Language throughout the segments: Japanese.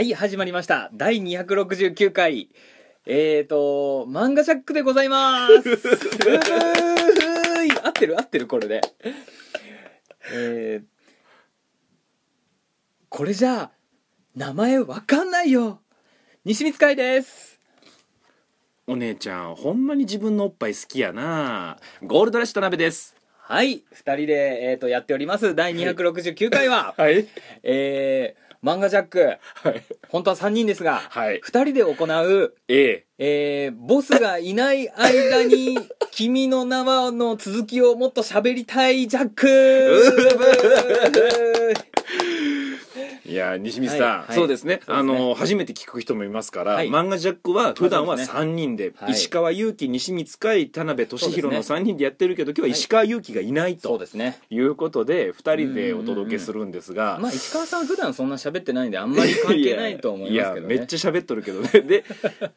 はい、始まりました。第269回。えーと、漫画ジャックでございます。うーい合ってる？合ってる？これで。えー、これじゃあ、名前わかんないよ。西光海です。お姉ちゃんほんまに自分のおっぱい好きやなゴールドラッシュ田辺ですはい、二人で、えーと、やっております。第269回は、はいえー、漫画ジャック。はい。本当は3人ですが、はい。二人で行う、ええ。えー、ボスがいない間に、君の名はの続きをもっと喋りたいジャックいや西光さん、はいはい。そうですね。ね。あの初めて聞く人もいますから、はい。漫画ジャックは普段はそうですね。3人で、はい。石川祐希西光海田辺俊弘のそう3人でやってるけど、今日は石川祐希がいないそうとですね。いうことで2人でお届けするんですが、まあ、石川さん普段そんな喋ってないんで、あんまり関係ないと思いますけどね。やめっちゃ喋っとるけどね。で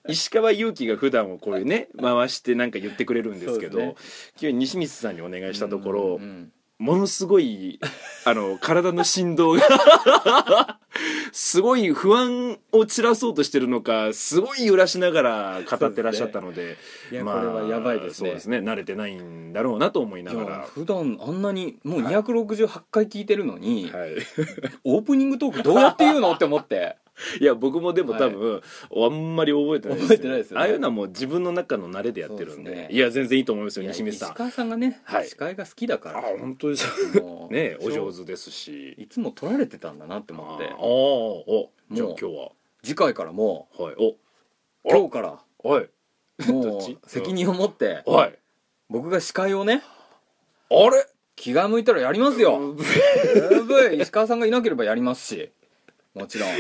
石川祐希が普段をこういうね回してなんか言ってくれるんですけどそうで今日西光さんにお願いしたところ、うんうんものすごい あの体の振動が すごい不安を散らそうとしてるのかすごい揺らしながら語ってらっしゃったのでいやこれはやばいですね。そうですね。慣れてないんだろうなと思いないがやら普段あんなにもう268回聞いてるのに、はい、オープニングトークどうやって言うの？って思って いや僕もでも多分、あんまり覚えてないです覚えてないですよね。ああいうのはもう自分の中の慣れでやってるんでそうですね。いや全然いいと思いますよいや西光さん。石川さんがね、はい。司会が好きだかあら本当ですよもうねお上手ですし。いつも撮られてたんだなって思って。ああおじゃあもう今日は。次回からもはいお。う今日からはい。どもっち？う責任を持ってはい。僕が司会をねあれ？気が向いたらやりますよ。うん十分石川さんがいなければやりますしもちろん。は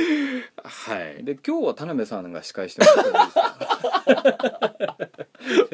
い。で今日は田辺さんが司会してもらってもいいですか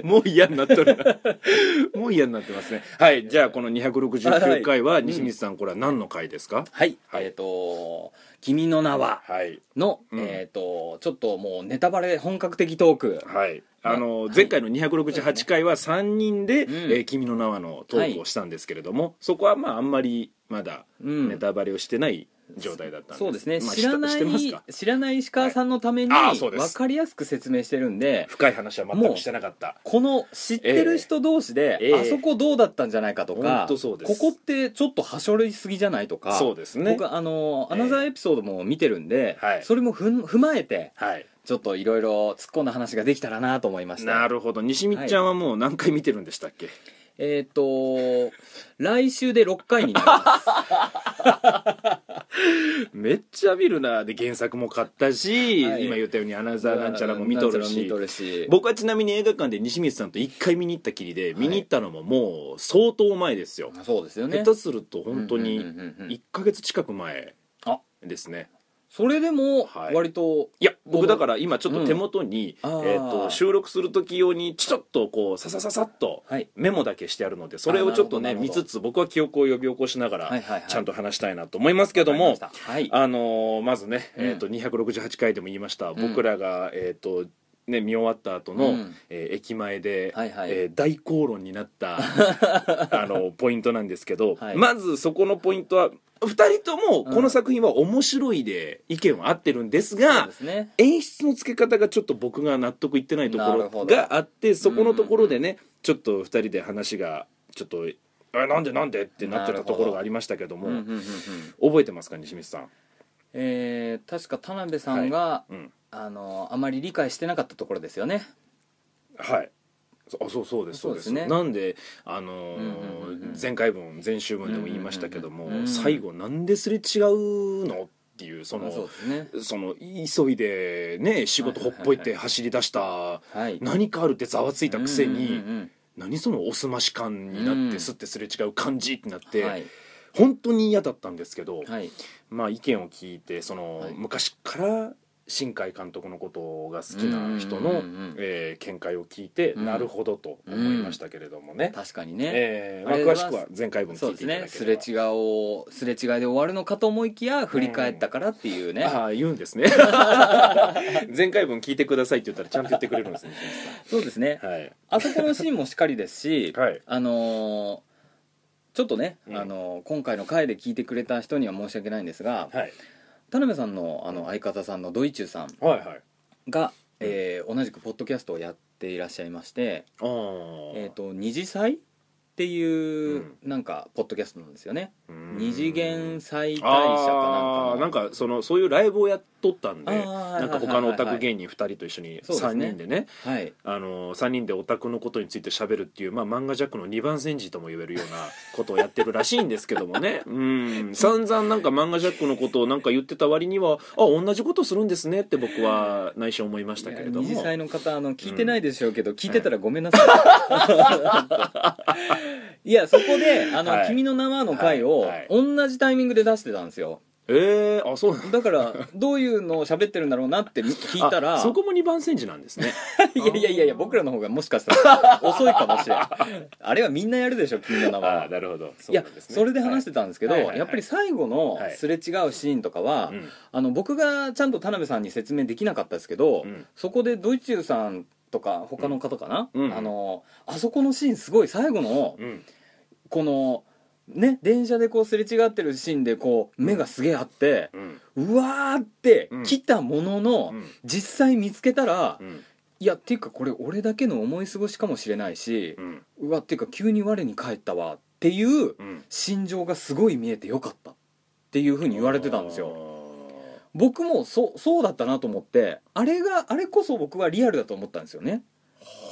もう嫌になっとるな。もう嫌になってますね。はいじゃあこの269回は西光さんこれは何の回ですか？はい、はい。えっ、と「君の名ははい」の、うんえっ、とちょっともうネタバレ本格的トーク。はい。あのはい。前回の268回は3人でうん「えー君の名は」のトークをしたんですけれどもそこはまああんまりまだうん。ネタバレをしてない状態だったんです。そうですね、まあ知らないか？知らない石川さんのためには分かりやすく説明してるんで深い話は全くしてなかった。この知ってる人同士で、ええ。あそこどうだったんじゃないかとほかここってちょっとはしょりすぎじゃないとかそうですね。僕あのええアナザーエピソードも見てるんで、はい。それもふん踏まえてはい。ちょっといろいろ突っ込んだ話ができたらなと思いました。なるほど。西光ちゃんはもう何回見てるんでしたっけ？えっ、と来週で6回になります。めっちゃ見るな。で原作も買ったし、はい。今言ったようにアナザーなんちゃらも見とるし。僕はちなみに映画館で西光さんと1回見に行ったきりで、い。見に行ったのももう相当前ですよ、そうですよね。下手すると本当にうんうんうんうん1ヶ月近く前あですねそれでもはい。割と、いや僕だから今ちょっと手元に、うんあー。えー、と収録する時用にちょっとこうささささっとはい。メモだけしてあるのでそれをちょっとねあなるほど。見つつ僕は記憶を呼び起こしながら、はいはいはい。ちゃんと話したいなと思いますけどもわかりました。はい。あのーまずね、うん。えー、と268回でも言いました、ん。僕らが、えーとね、見終わった後の、うん。えー駅前で、はいはい。えー大口論になった あのポイントなんですけど、はい。まずそこのポイントは2人ともこの作品は面白いで意見は合ってるんですそうが、ですね。演出の付け方がちょっと僕が納得いってないところがあってそこのところでね、ちょっと2人で話がちょっと「あなんでなんで?」ってなってたところがありましたけどもうんうんうんうん。覚えてますか西光さん？えー確か田辺さんが、うん。あのあまり理解してなかったところですよね。はい。そあそうそうですそうです。ね。なんであの前回分前週分でも言いましたけども、最後なんですれ違うの？っていうそのその急いでね仕事ほっぽいて走り出した、はい。何かあるってざわついたくせに、何そのおすまし感になってうん。すってすれ違う感じってなっうんて、はい。本当に嫌だったんですけど、はい。まあ意見を聞いてその、はい。昔から新海監督のことが好きな人の、えー見解を聞いて、うん。なるほどと思いましたけれどもね、確かにね、えーまあ、詳しくは前回分そうです聞いていただねすければ。れ違いをすれ違いで終わるのかと思いきや振り返ったからっていうね、ああ言うんですね。前回分聞いてくださいって言ったらちゃんと言ってくれるんですね そうですね、はい。あそこのシーンもしっかりですし、はい。あのーちょっとね、うん。あのー今回の回で聞いてくれた人には申し訳ないんですが、はい田辺さんのあの相方さんのドイチューさんはいはい。が、えー同じくポッドキャストをやっていらっしゃいましてあー。えっ、と二次祭っていう、うん。なんかポッドキャストなんですよね。うん。二次元祭大社かなんかなんかそのそういうライブをやっとったんでなんか他のオタク芸人2人と一緒に3そうですね。人でね。はい。あの3人でオタクのことについて喋るっていう、まあ、漫画ジャックの2番煎じとも言えるような ことをやってるらしいんですけどもね。うん。散々なんか漫画ジャックのことをなんか言ってた割にはあ同じことするんですねって僕は内心思いましたけれども。二次祭の方あの聞いてないでしょうけど、聞いてたらごめんなさいい やそこで「あのはい君の名は」の回をはいはい。同じタイミングで出してたんですよ。えー、あそうなんだ。だからどういうのを喋ってるんだろうなって聞いたらあそこも2番煎じなんですね。いやいやいやいや僕らの方がもしかしたら遅いかもしれん。あれはみんなやるでしょ君の名あは。あなるほど。そいうやそれで話してたんですけど、はい。はいはいはい。やっぱり最後のはい。すれ違うシーンとかは、うん。あの僕がちゃんと田辺さんに説明できなかったですけど、うん。そこでドイチューさんとか他の方かな、うん。あのあそこのシーンすごい最後のうん。このね電車でこうすれ違ってるシーンでこう目がすげえあって、うん。うわーってうん。来たものの、うん。実際見つけたら、うん。いやっていうかこれ俺だけの思い過ごしかもしれないしう、ん。うわっていうか急に我に返ったわっていううん。心情がすごい見えてよかったっていうふうに言われてたんですよ僕もそうそうだったなと思ってあれがあれこそ僕はリアルだと思ったんですよね。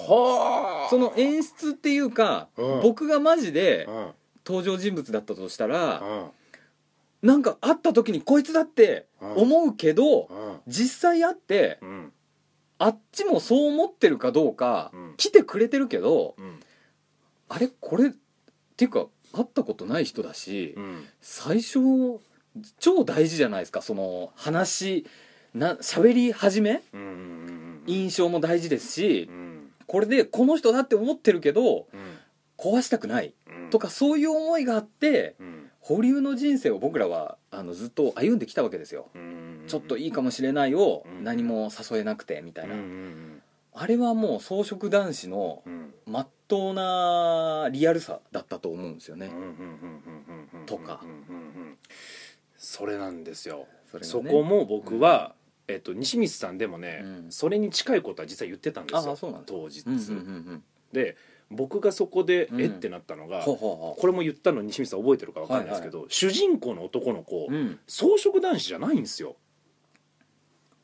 はあ。その演出っていうか、うん。僕がマジでうん。登場人物だったとしたら、うん。なんか会った時にこいつだって思うけど、うん。実際会ってうん。あっちもそう思ってるかどうか、うん。来てくれてるけどうん。あれこれっていうか会ったことない人だし、うん。最初超大事じゃないですかその話な喋り始め？うんうん印象も大事ですしうん。これでこの人だって思ってるけどうん。壊したくない。うん。とかそういう思いがあってうん。保留の人生を僕らはあのずっと歩んできたわけですよ。うんちょっといいかもしれないをうん。何も誘えなくてみたいうんなうん。あれはもう草食男子のうん。まっとうなリアルさだったと思うんですよね。とかうんうんうんそれなんですよ。それがね。そこも僕はえっと西光さんでもねうん。それに近いことは実は言ってたんですよ。あそうなんだ。当日。うんうんうんうん。で僕がそこでうん。えってなったのがほうほうほこれも言ったの西光さん覚えてるか分かんないですけど主人公の男の子ううん。草食男子じゃないんですよ。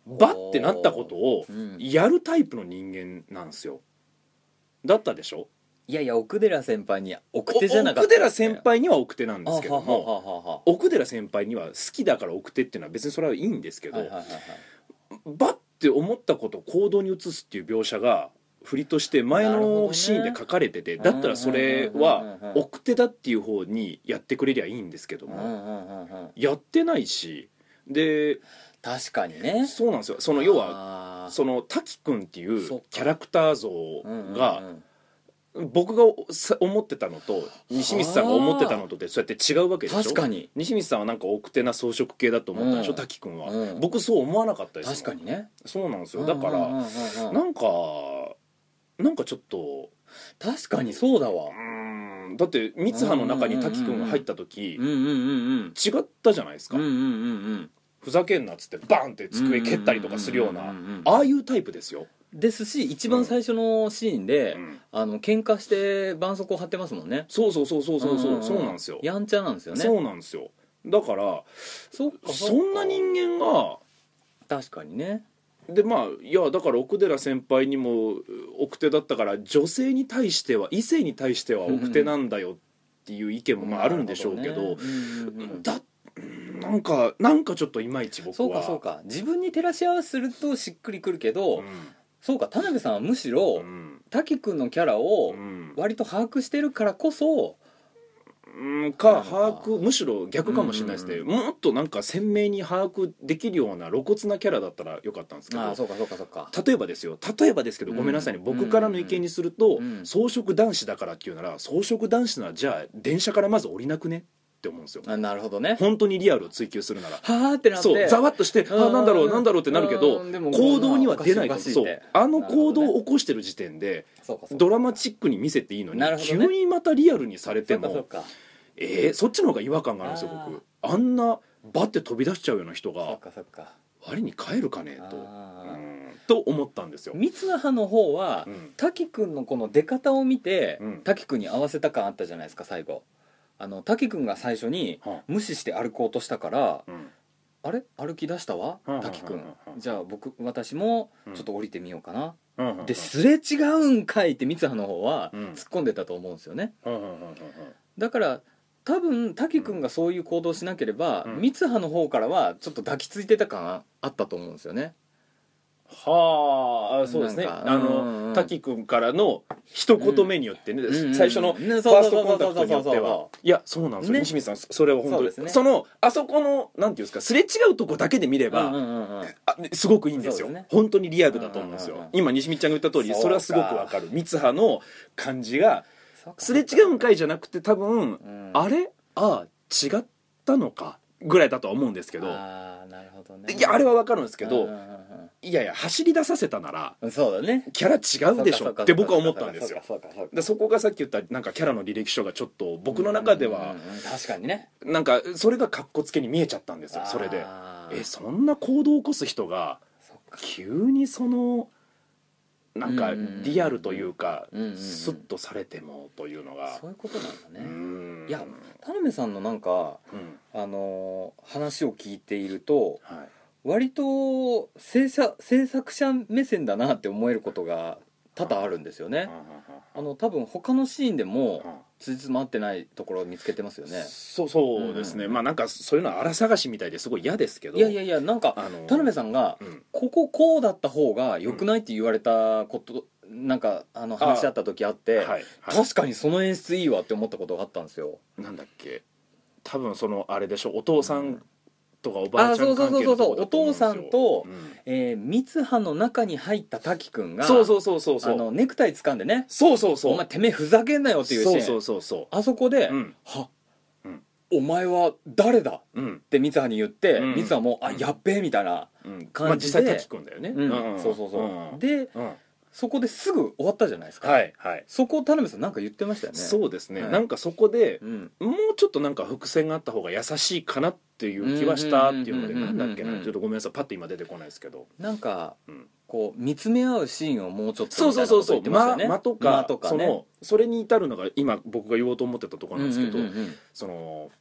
バッてなったことをうん。やるタイプの人間なんですよ。だったでしょ？いやいや奥寺先輩に奥手じゃなかった。奥寺先輩には奥手なんですけども奥寺先輩には好きだから奥手っていうのは別にそれはいいんですけど、バッて思ったことを行動に移すっていう描写が振りとして前のシーンで書かれてて、だったらそれは奥手だっていう方にやってくれりゃいいんですけども、やってないしで確かにね。そうなんですよ。その要ははその滝くんっていうキャラクター像が僕がさ思ってたのと西光さんが思ってたのとでそうやって違うわけでしょ？確かに。西光さんはなんか奥手な装飾系だと思ったでしょ、うん。滝くんは、うん。僕そう思わなかったです確かにね。そうなんですよ。だから、なんかなんかちょっと確かにそうだわ。うーんだって三葉の中に滝くんが入った時違ったじゃないですか、うんうんうんうん。ふざけんなっつってバンって机蹴ったりとかするようなああいうタイプですよ、ですし一番最初のシーンで、うん。あの喧嘩して絆創膏貼ってますもんね。そうそうそうそうそうそう、そうなんですよ。やんちゃなんですよね。そうなんですよ。だからそそんな人間が確かにね。でまあいやだから奥寺先輩にも奥手だったから女性に対しては異性に対しては奥手なんだよっていう意見もまああるんでしょうけどうんだなんかなんかちょっといまいち僕は。そうかそうか。自分に照らし合わせするとしっくりくるけど、うんそうか田辺さんはむしろ、うん。滝くんのキャラをうん。割と把握してるからこそ、うんか把握むしろ逆かもしれないですね、うんもっとなんか鮮明に把握できるような露骨なキャラだったらよかったんですけど。そうかそうかそうか。例えばですよ。例えばですけどうん。ごめんなさいね、僕からの意見にすると、うん草食男子だからっていうなら草食男子ならじゃあ電車からまず降りなくね？って思うんですよ。あなるほどね。本当にリアルを追求するなら。はあってなって。そう。ざわっとしてあうん。なんだろうなんだろうってなるけど行動には出ないと。そう。あの行動を起こしてる時点でドラマチックに見せていいのに、なるほどね。急にまたリアルにされてもそうかそうか。えー、そっちの方が違和感があるんですよ僕。あんなバッて飛び出しちゃうような人そっがかそっか。我に返るかねと、うん。と思ったんですよ、三つ葉の方は、うん。滝くんのこの出方を見て、うん。滝くんに合わせた感あったじゃないですか最後あの滝くんが最初には無視して歩こうとしたからうん。あれ？歩き出したわ？うん滝くん。うんうんじゃあ僕私もうん。ちょっと降りてみようかな、うんですれ違うんかいって三葉の方はうん。突っ込んでたと思うんですよね。うんうんうんうんだから多分滝くんがそういう行動しなければ、うん。三葉の方からはちょっと抱きついてた感あったと思うんですよねはあそうですね。あの滝君からの一言目によってね、最初のねファーストコンタクトによっては。そいやそうなんですよ、ね。西水さんそれは本当に。そ,、そうですね。のあそこのなんていうんですかすれ違うとこだけで見れば、すごくいいんですよ。ね。本当にリアルだと思うんですよ、今西見ちゃんが言った通りそれはすごくわかる。三葉の感じがすれ違うんかいじゃなくて多分、うん。あれ？ああ違ったのか？ぐらいだとは思うんですけど。ああなるほどね。いやあれはわかるんですけど、いやいや走り出させたならうんそうだね。キャラ違うでしょって僕は思ったんですよ。でそこがさっき言ったなんかキャラの履歴書がちょっと僕の中では確かにね。なんかそれがかっこつけに見えちゃったんですよそれで。えそんな行動を起こす人が急にそのなんかリアルというかスッとされてもというのが。そういうことなんだうねん。いや田辺さんのなんかうん。あのー話を聞いているとはい割と制作制作者目線だなって思えることが多々あるんですよね。あの多分他のシーンでもつじつま合ってないところを見つけてますよね。そうそうですね。うんまあなんかそういうのは荒探しみたいですごい嫌ですけど。いやいやいやなんかあの田辺さんがうん。こここうだった方が良くないって言われたことなんかあの話し合った時あってはいはい。確かにその演出いいわって思ったことがあったんですよ。なんだっけ。多分そのあれでしょ。お父さんとかおばああちゃん関係のとこだと思うんですよ。そうそうそうそうお父さんとうん。えー三葉の中に入った滝くんがそうそうそうそうそう。あのネクタイ掴んでね。そうそうそう。お前てめえふざけんなよっていうシーン。そうそうそうそあそこでううん「はうん。お前は誰だ?」うん。って三葉に言ってうん。三葉も「あうん。やっべえ」みたいなうん。感じで。まあ実際滝くんだよね。うん。そうそうそう。うん。でうんそこですぐ終わったじゃないですか。はいはい。そこ田辺さんなんか言ってましたよね。そうですね。はい。なんかそこでうん。もうちょっとなんか伏線があった方が優しいかなっていう気はしたっていうのでうんうんうんうんなんだっけなちょっとごめんなさいパッと今出てこないですけど。なんかうん。こう見つめ合うシーンをもうちょっとそうそうそうそうってましたよね間間とか間とかね。そのそれに至るのが今僕が言おうと思ってたところなんですけどうんうんうんうん。その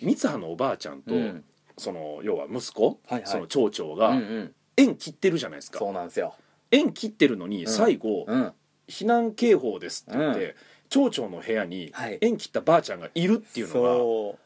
三葉のおばあちゃんとうん。その要は息子はいはい。その町長うんうがん。縁切ってるじゃないですか。そうなんですよ縁切ってるのにん。最後うん。避難警報ですって言っうて町長の部屋にはい。縁切ったばあちゃんがいるっていうのそ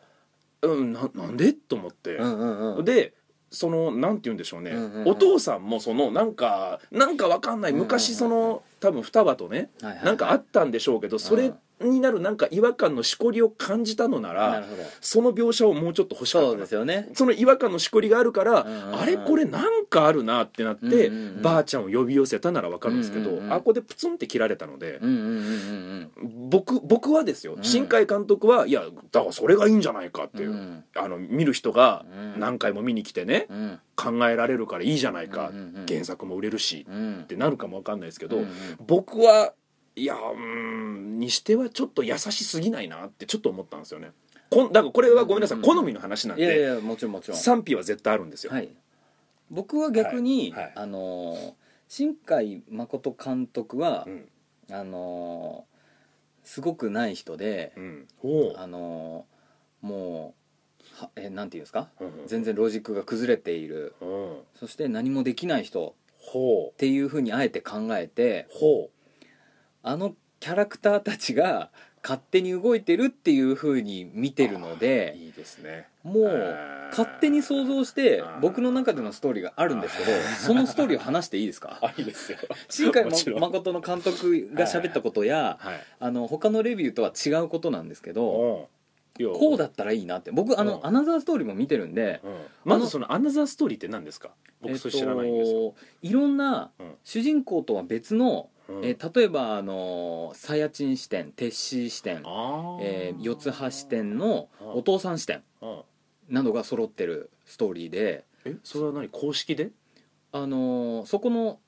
がうんななんでと思って。ううんうんうん。でそのなんて言うんでしょうね、うんうんうん。お父さんもそのなんかなんかわかんない。昔その多分双葉とねはいはい。なんかあったんでしょうけどそれになるなんか違和感のしこりを感じたのならその描写をもうちょっと欲しかそうったなですよね。その違和感のしこりがあるから、うんうんうん。あれこれなんかあるなってなって、うんうんうん。ばあちゃんを呼び寄せたならわかるんですけど、うんうんうんあここでプツンって切られたので、うんうんうんうん僕僕はですよ、うん。新海監督はいやだからそれがいいんじゃないかっていう、うん。あの見る人がうん。何回も見に来てね、考えられるからいいじゃないか、うんうんうん原作も売れるし、うんってなるかもわかんないですけど、僕はいやうーんにしてはちょっと優しすぎないなってちょっと思ったんですよね。こんだからこれはごめんなさい、うん。うん好みの話なんいやいでやもちろんもちろん。賛否は絶対あるんですよ、はい。僕は逆に、はい。はい。あのー新海誠監督は、うん。あのーすごくない人で、うん。あのーもうはえなんていうんですか？うんうん。全然ロジックが崩れている。うん。そして何もできない人ほっていうふうにあえて考えてう。ほあのキャラクターたちが勝手に動いてるっていうふうに見てるのうでいいですね。もう勝手に想像して僕の中でのストーリーがあるんですけどそのストーリーを話していいですか？あいいですよ。新海 誠の監督が喋ったことやはい。あの他のレビューとは違うことなんですけどこうだったらいいなって。僕あのう。んアナザーストーリーも見てるんでうん。まずそのアナザーストーリーって何ですか？僕それ知らないんですいろんなうん。主人公とは別のうん。えー例えばあのサヤチン視点テッシーえー四つ葉視点のうん。お父さん視点うん。などが揃ってるストーリーでえそれは何？公式で？あのーそこの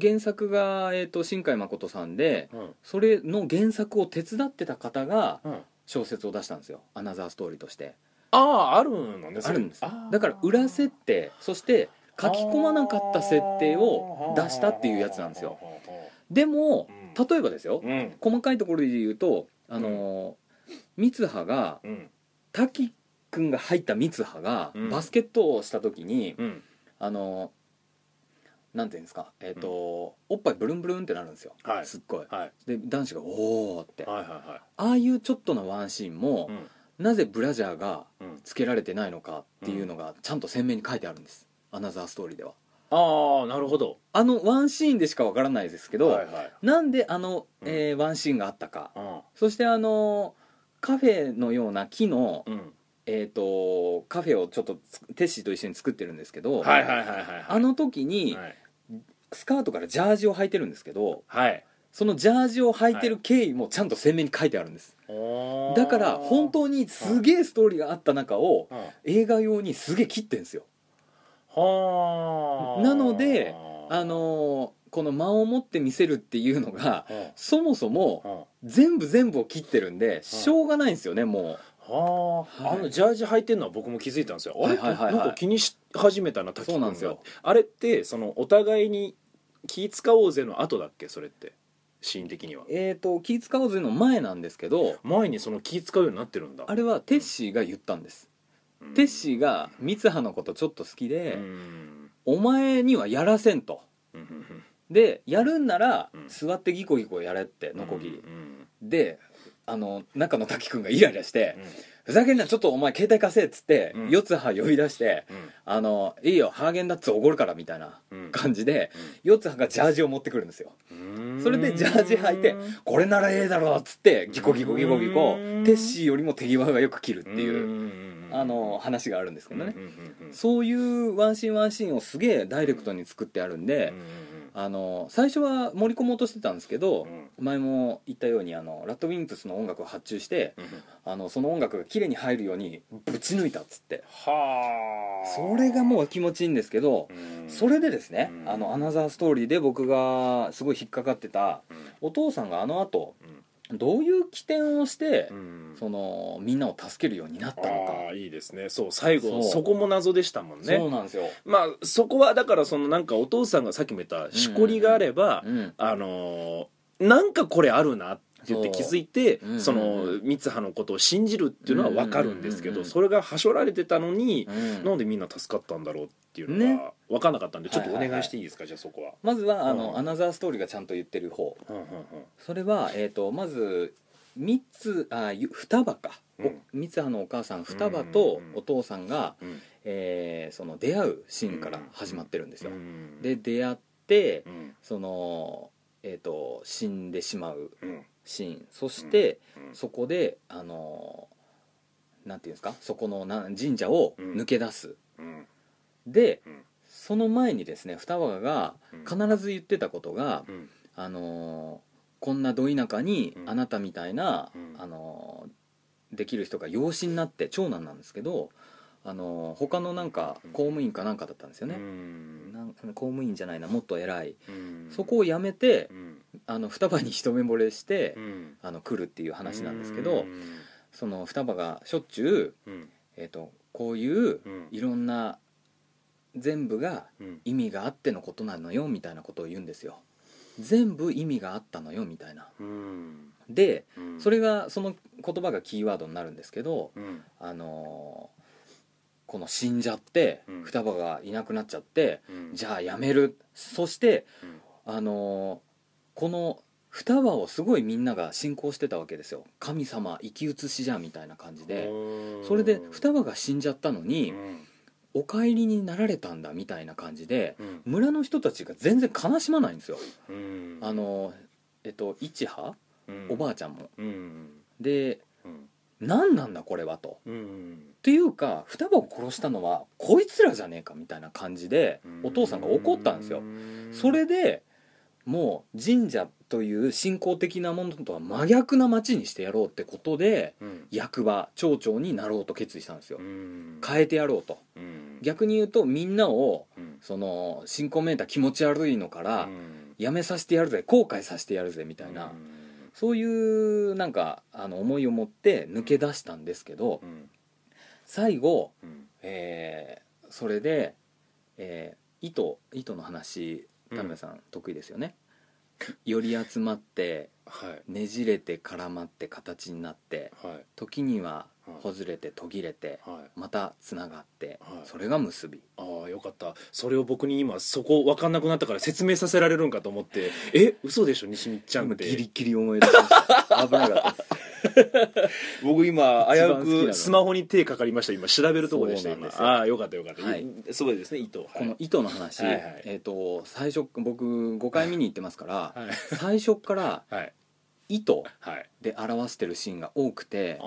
原作が、えー、と新海誠さんでうん。それの原作を手伝ってた方がうん。小説を出したんですよ。アナザーストーリーとして。あああるのねそれ。あるんです。あー。だから裏設定そして書き込まなかった設定を出したっていうやつなんですよでもうん。例えばですようん。細かいところで言うとあのー三葉がうん。滝くんが入った三葉がうん。バスケットをした時にうん。あのーなんていうんですかえっ、と、おっぱいブルンブルンってなるんですよ、はい。すっごい。はい。で男子が「おお」って。あはいはいはあいうちょっとのワンシーンもい、うん。なぜブラジャーがうん。つけられてないのかっていうのがちゃんと鮮明に書いてあるんです。アナザーストーリーではああなるほど。あのワンシーンでしかわからないですけど、はいはい。なんであの、うん。えーワンシーンがあったか。うん。そしてあのカフェのような木の、うん。えー、とカフェをちょっとつテッシーと一緒に作ってるんですけど、はいはいはいはいはい。あの時にはい。スカートからジャージを履いてるんですけどはい。そのジャージを履いてる経緯もちゃんと鮮明に書いてあるんです、だから本当にすげえストーリーがあった中をうん。映画用にすげえ切ってんですよ。はあなのであのーこの間を持って見せるっていうのがうん。そもそもうん。全部全部を切ってるんでしょうがないんですよねもはあ、はい。あのジャージ履いてるのは僕も気づいたんですよ、あれ、はいはいはいはい。なんか気にし始めたな滝君が。そうなんですよ。あれってそのお互いに気使おうぜの後だっけ？それって。シーン的には。うえっ、と気使おうぜの前なんですけど前にその気使うようになってるんだ。あれはテッシーが言ったんです。うんテッシーが三葉のことちょっと好きでうん。お前にはやらせんと。でやるんならうん。座ってギコギコやれってノコギリうん。であの中の滝くんがイライラしてうん「ふざけんなちょっとお前携帯貸せ」っつってうん。四葉呼び出してうん「あのいいよハーゲンダッツおごるから」みたいなうん。感じで四葉がジャージを持ってくるんですよ。うん。それでジャージ履いてこれならええだろっつってギコギコギコギコうんテッシーよりも手際がよく切るってうんいううん。あの話があるんですけどね。そういうワンシーンワンシーンをすげえダイレクトに作ってあるんであの最初は盛り込もうとしてたんですけどうん。うん前も言ったようにあのラッドウィンプスの音楽を発注してうん。あのその音楽が綺麗に入るようにぶち抜いたっつって。はあ。それがもう気持ちいいんですけどうん。それでですねうん。あのアナザーストーリーで僕がすごい引っかかってたうん。お父さんがあの後うんどういう起点をしてうん。そのみんなを助けるようになったのか。いいですね。そう最後そこも謎でしたもんそうねなんですよ。まあそこはだからそのなんかお父さんがさっきも言ったしこりがあれば、うん。あのーなんかこれあるなって言って気づいてその三葉のことを信じるっていうのは分かるんですけどそれがはしょられてたのにうん。なんでみんな助かったんだろうっていうのね。が分かんなかったんでちょっとお願いしていいですかじゃあそこは。まずはあうん。のアナザーストーリーがちゃんと言ってる方。それはえっとまず三つあゆ双葉か。三葉のお母さん双葉とお父さんがえーその出会うシーンから始まってるんですよ。うんで出会ってうん。そのえっと死んでしまう。うんシーン。そしてうんそこであのなんていうんですか？そこのな神社を抜け出す。うん。でうん。その前にですね双葉がうん。必ず言ってたことがうん。あのこんなど田舎にうん。あなたみたいな、うん。あのできる人が養子になって長男なんですけどあの他のなんか公務員かなんかだったんですようね、ん。なん公務員じゃないなもっと偉い。うん。そこを辞めてうん。あの双葉に一目惚れしてうん。あの来るっていう話なんですけうどん。その双葉がしょっちゅう、うん。えー、とこういううん。いろんな全部がうん。意味があってのことなのよみたいなことを言うんですよ。全部意味があったのよみたいな。うん。でうん。それがその言葉がキーワードになるんですけどうん。あのーこの死んじゃってうん。双葉がいなくなっちゃってうん。じゃあやめる。そしてうん。あのーこの双葉をすごいみんなが信仰してたわけですよ。神様生き写しじゃんみたいな感じで。それで双葉が死んじゃったのにうん。お帰りになられたんだみたいな感じでうん。村の人たちが全然悲しまないんですよ。うん。あのーえっと一葉？うん。おばあちゃんも。うん。でうん何なんだこれはと。うんっていうか双葉を殺したのはこいつらじゃねえかみたいな感じでお父さんが怒ったんですよ。それでもう神社という信仰的なものとは真逆な町にしてやろうってことでうん。役場町長になろうと決意したんですよ。うん。変えてやろうと。うん。逆に言うとみんなをうん。その信仰めいた気持ち悪いのからうん。やめさせてやるぜ後悔させてやるぜみたいなそういうなんかあの思いを持って抜け出したんですけどうん最後、うんえーそれで、えー糸糸の話うん田辺さん得意ですよね、より集まってはい。ねじれて絡まって形になってはい。時にははい。ほずれて途切れてはい。またつながってはい。それが結び。ああよかった。それを僕に今そこ分かんなくなったから説明させられるんかと思ってえ嘘でしょ西光ちゃんって。今ギリギリ思い出しました。危なかったです。僕今危うくスマホに手かかりました今。調べるとこでした今。ああよかったよかった、はい。すごいですね糸。この糸の話、はいはい。えっ、と最初僕5回見に行ってますから、はい。最初からはい糸はい。で表してるシーンが多くて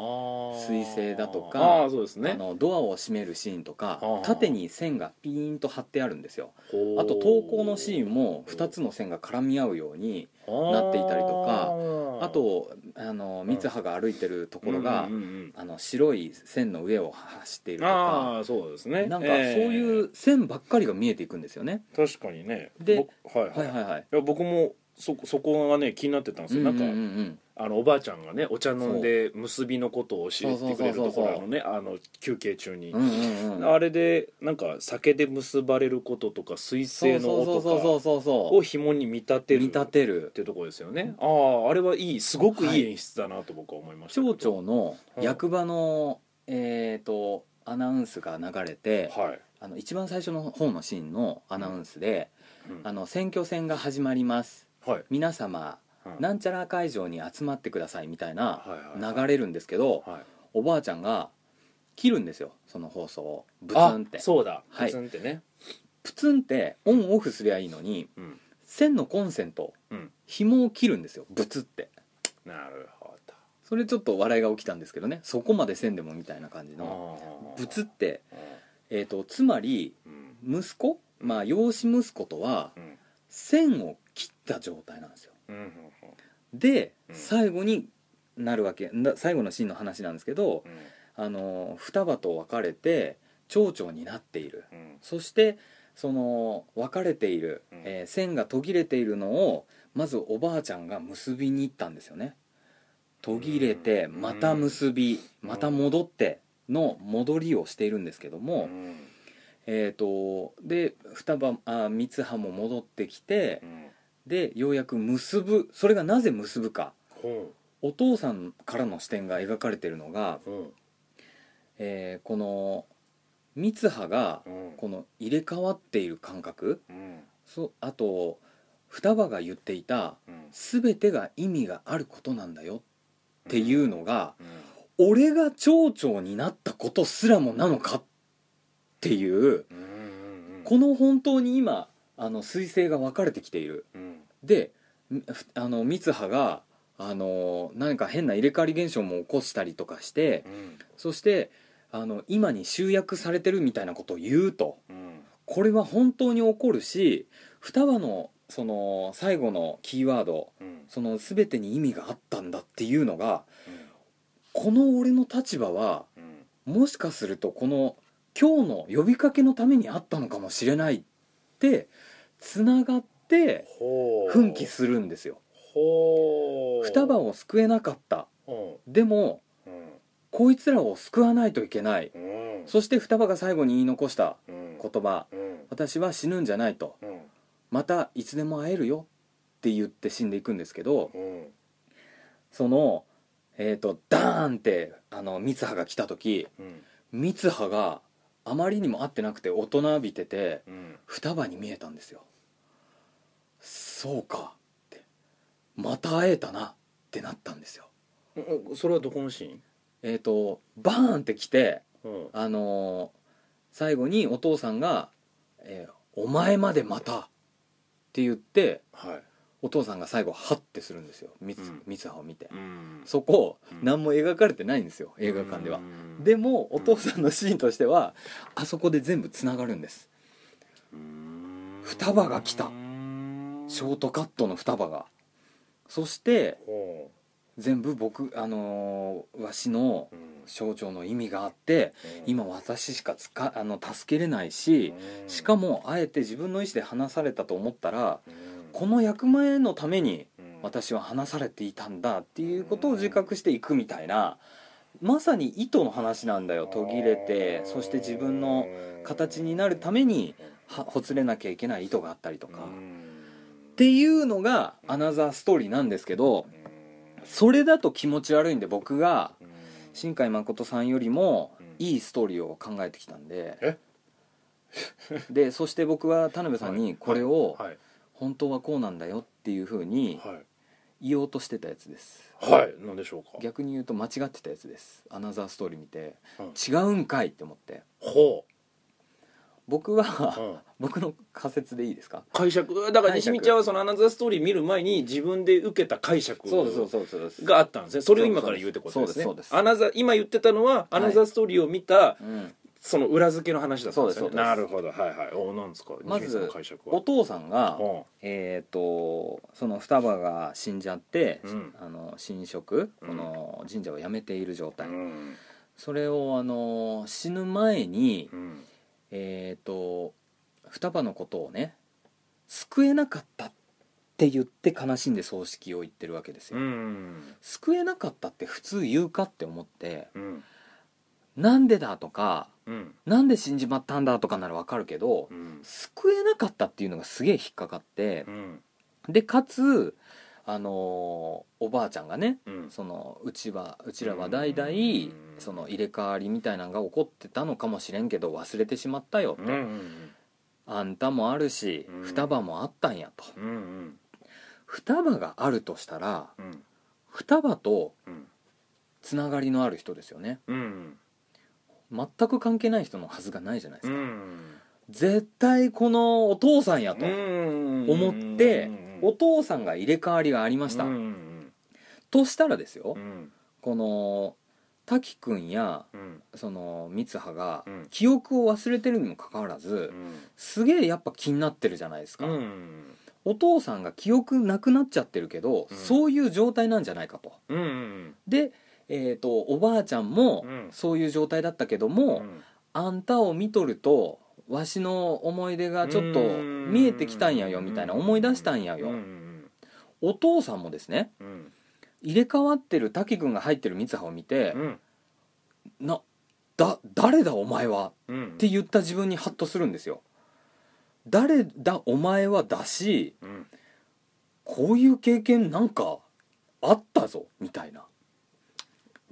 水星だとかああそうですね。あのドアを閉めるシーンとかはあ縦に線がピーンと張ってあるんですよ。あと投稿のシーンも2つの線が絡み合うようになっていたりとかあとあの三葉が歩いてるところが、うんうんうんあの白い線の上を走っているとかああそうですね。なんかそういう線ばっかりが見えていくんですよね、えー確かにね。で僕はいはい、はいはいはい。いや僕もそそこがね気になってたんですよ、なんか、うんうん。うんあのおばあちゃんがねお茶飲んで結びのことを教えてくれるところあのねあの休憩中に、うんうんうん。うんあれでなんか酒で結ばれることとか水星の音とかを紐に見立てる見立てる。っていうところですよね。あああれはいいすごくいい演出だなと僕は思いましたけど。町長の役場の、えー、とアナウンスが流れて、はい、あの一番最初の方のシーンのアナウンスで、うん。あの選挙戦が始まりますはい。皆様はいなんちゃら会場に集まってくださいみたいなはいはい流れるんですけど、はい。おばあちゃんが切るんですよその放送を。ブツあンってそうだ。はい。ブツンってね、プツンってオンオフすりゃいいのにうん。線のコンセントうん。紐を切るんですよブツって。なるほど。それちょっと笑いが起きたんですけどねそこまで線でもみたいな感じのブツって、あえー、とつまりーうん。息子まあ養子息子とはうん。線をた状態なんですよ。でうん。最後になるわけ。な最後のシーンの話なんですけどうん。あの双葉と別れて町長になっている。うん。そしてその別れている、うん。えー線が途切れているのをまずおばあちゃんが結びに行ったんですよね。途切れてうん。また結びうん。また戻っての戻りをしているんですけども、うん。えー、とで双葉あ三葉も戻ってきてうんでようやく結ぶ。それがなぜ結ぶか。ほお父さんからの視点が描かれているのが、えーこの三葉がこの入れ替わっている感覚。うん。そあと双葉が言っていたうん。全てが意味があることなんだよ。っていうのが、うん。俺が町長になったことすらもなのかっていう。この本当に今あの彗星が分かれてきている。うん。でみあの三葉があの何か変な入れ替わり現象も起こしたりとかしてうん。そしてあの今に集約されてるみたいなことを言うとうん。これは本当に起こるし双葉のその最後のキーワードうん。その全てに意味があったんだっていうのがこの俺の立場はうん。もしかするとこの今日の呼びかけのためにあったのかもしれないってつながって奮起するんですよ。双葉を救えなかった。うん。でもうん。こいつらを救わないといけない。うん。そして双葉が最後に言い残したうん。言葉。うん。私は死ぬんじゃないと。うん。またいつでも会えるよ。って言って死んでいくんですけどうん。そのえっ、とダーンってあの三葉が来た時うん。三葉があまりにも会ってなくて大人びててうん。双葉に見えたんですよ。そうかって。また会えたなってなったんですよ。うんそれはどこのシえっ、とバーンって来てーンうん。あのー最後にお父さんが、えーお前までまた」って言ってはいお父さんが最後ハッてするんですよ。三葉を見て、うん。そこうん。何も描かれてないんですよ。映画館では、うん。でもお父さんのシーンとしてはあそこで全部つながるんです。うん。双葉が来た。うんショートカットの双葉が。そしてほ全部僕あのーわしの象徴の意味があってうん。今私しかつかあの助けれないしうん。しかもあえて自分の意思で話されたと思ったらうんこの役前のためにうん。私は話されていたんだっていうことを自覚していくみたいなまさに意図の話なんだよ途切れて。そして自分の形になるためにはほつれなきゃいけない意図があったりとか。っていうのがアナザーストーリーなんですけどそれだと気持ち悪いんで僕が新海誠さんよりもいいストーリーを考えてきたんで。え？でそして僕は田辺さんにこれをはい本当はこうなんだよっていうふうにはい。言おうとしてたやつです。はい。何でしょうか？逆に言うと間違ってたやつです。アナザーストーリー見て。うん。違うんかいって思って。ほ僕う、はうん。僕の仮説でいいですか？解釈？だから西見ちゃんはそのアナザーストーリー見る前に自分で受けた解釈そうですそうですそう。ですがあったんですね。それを今から言うってことですね。そうですそうです。アナザー今言ってたのはアナザーストーリーを見た、うんその裏付けの話だったんですよね。そうですなるほど。はいはい。おなんですか？まずお父さんがうんえっとその双葉が死んじゃってうん。あの神職うんこの神社を辞めている状態。うん。それをあの死ぬ前にうん。えっと双葉のことをね救えなかったって言って悲しんで葬式を言ってるわけですうよん。救えなかったって普通言うかって思ってうん。なんでだとかうん。なんで死んじまったんだとかならわかるけどうん。救えなかったっていうのがすげえ引っかかってうん。でかつあのーおばあちゃんがねうん。そのうちはうちらは代々うんその入れ替わりみたいなのが起こってたのかもしれんけど忘れてしまったよと、うんうんあんたもあるしうん。双葉もあったんやと。うんうん。双葉があるとしたらうん。双葉とうん。つながりのある人ですよね。うん全く関係ない人のはずがないじゃないですか、うん。絶対このお父さんやと思思ってお父さんが入れ替わりがありました、うん。としたらですよ、うん。この滝くんやうん。その三葉がうん。記憶を忘れてるにもかかわらず、すげえやっぱ気になってるじゃないですか、うん。お父さんが記憶なくなっちゃってるけど、うん。そういう状態なんじゃないかと。うんうん。で、えー、とおばあちゃんもうん。そういう状態だったけども、あんたを見とるとわしの思い出がちょっと見えてきたんやよみたいな思い出したんやよ、うんお父さんもですねうん。入れ替わってる滝くんが入ってる三葉を見てうん「なだ誰だお前は」うん。って言った自分にハッとするんですよ。誰だお前はだしうん。こういう経験なんかあったぞみたいな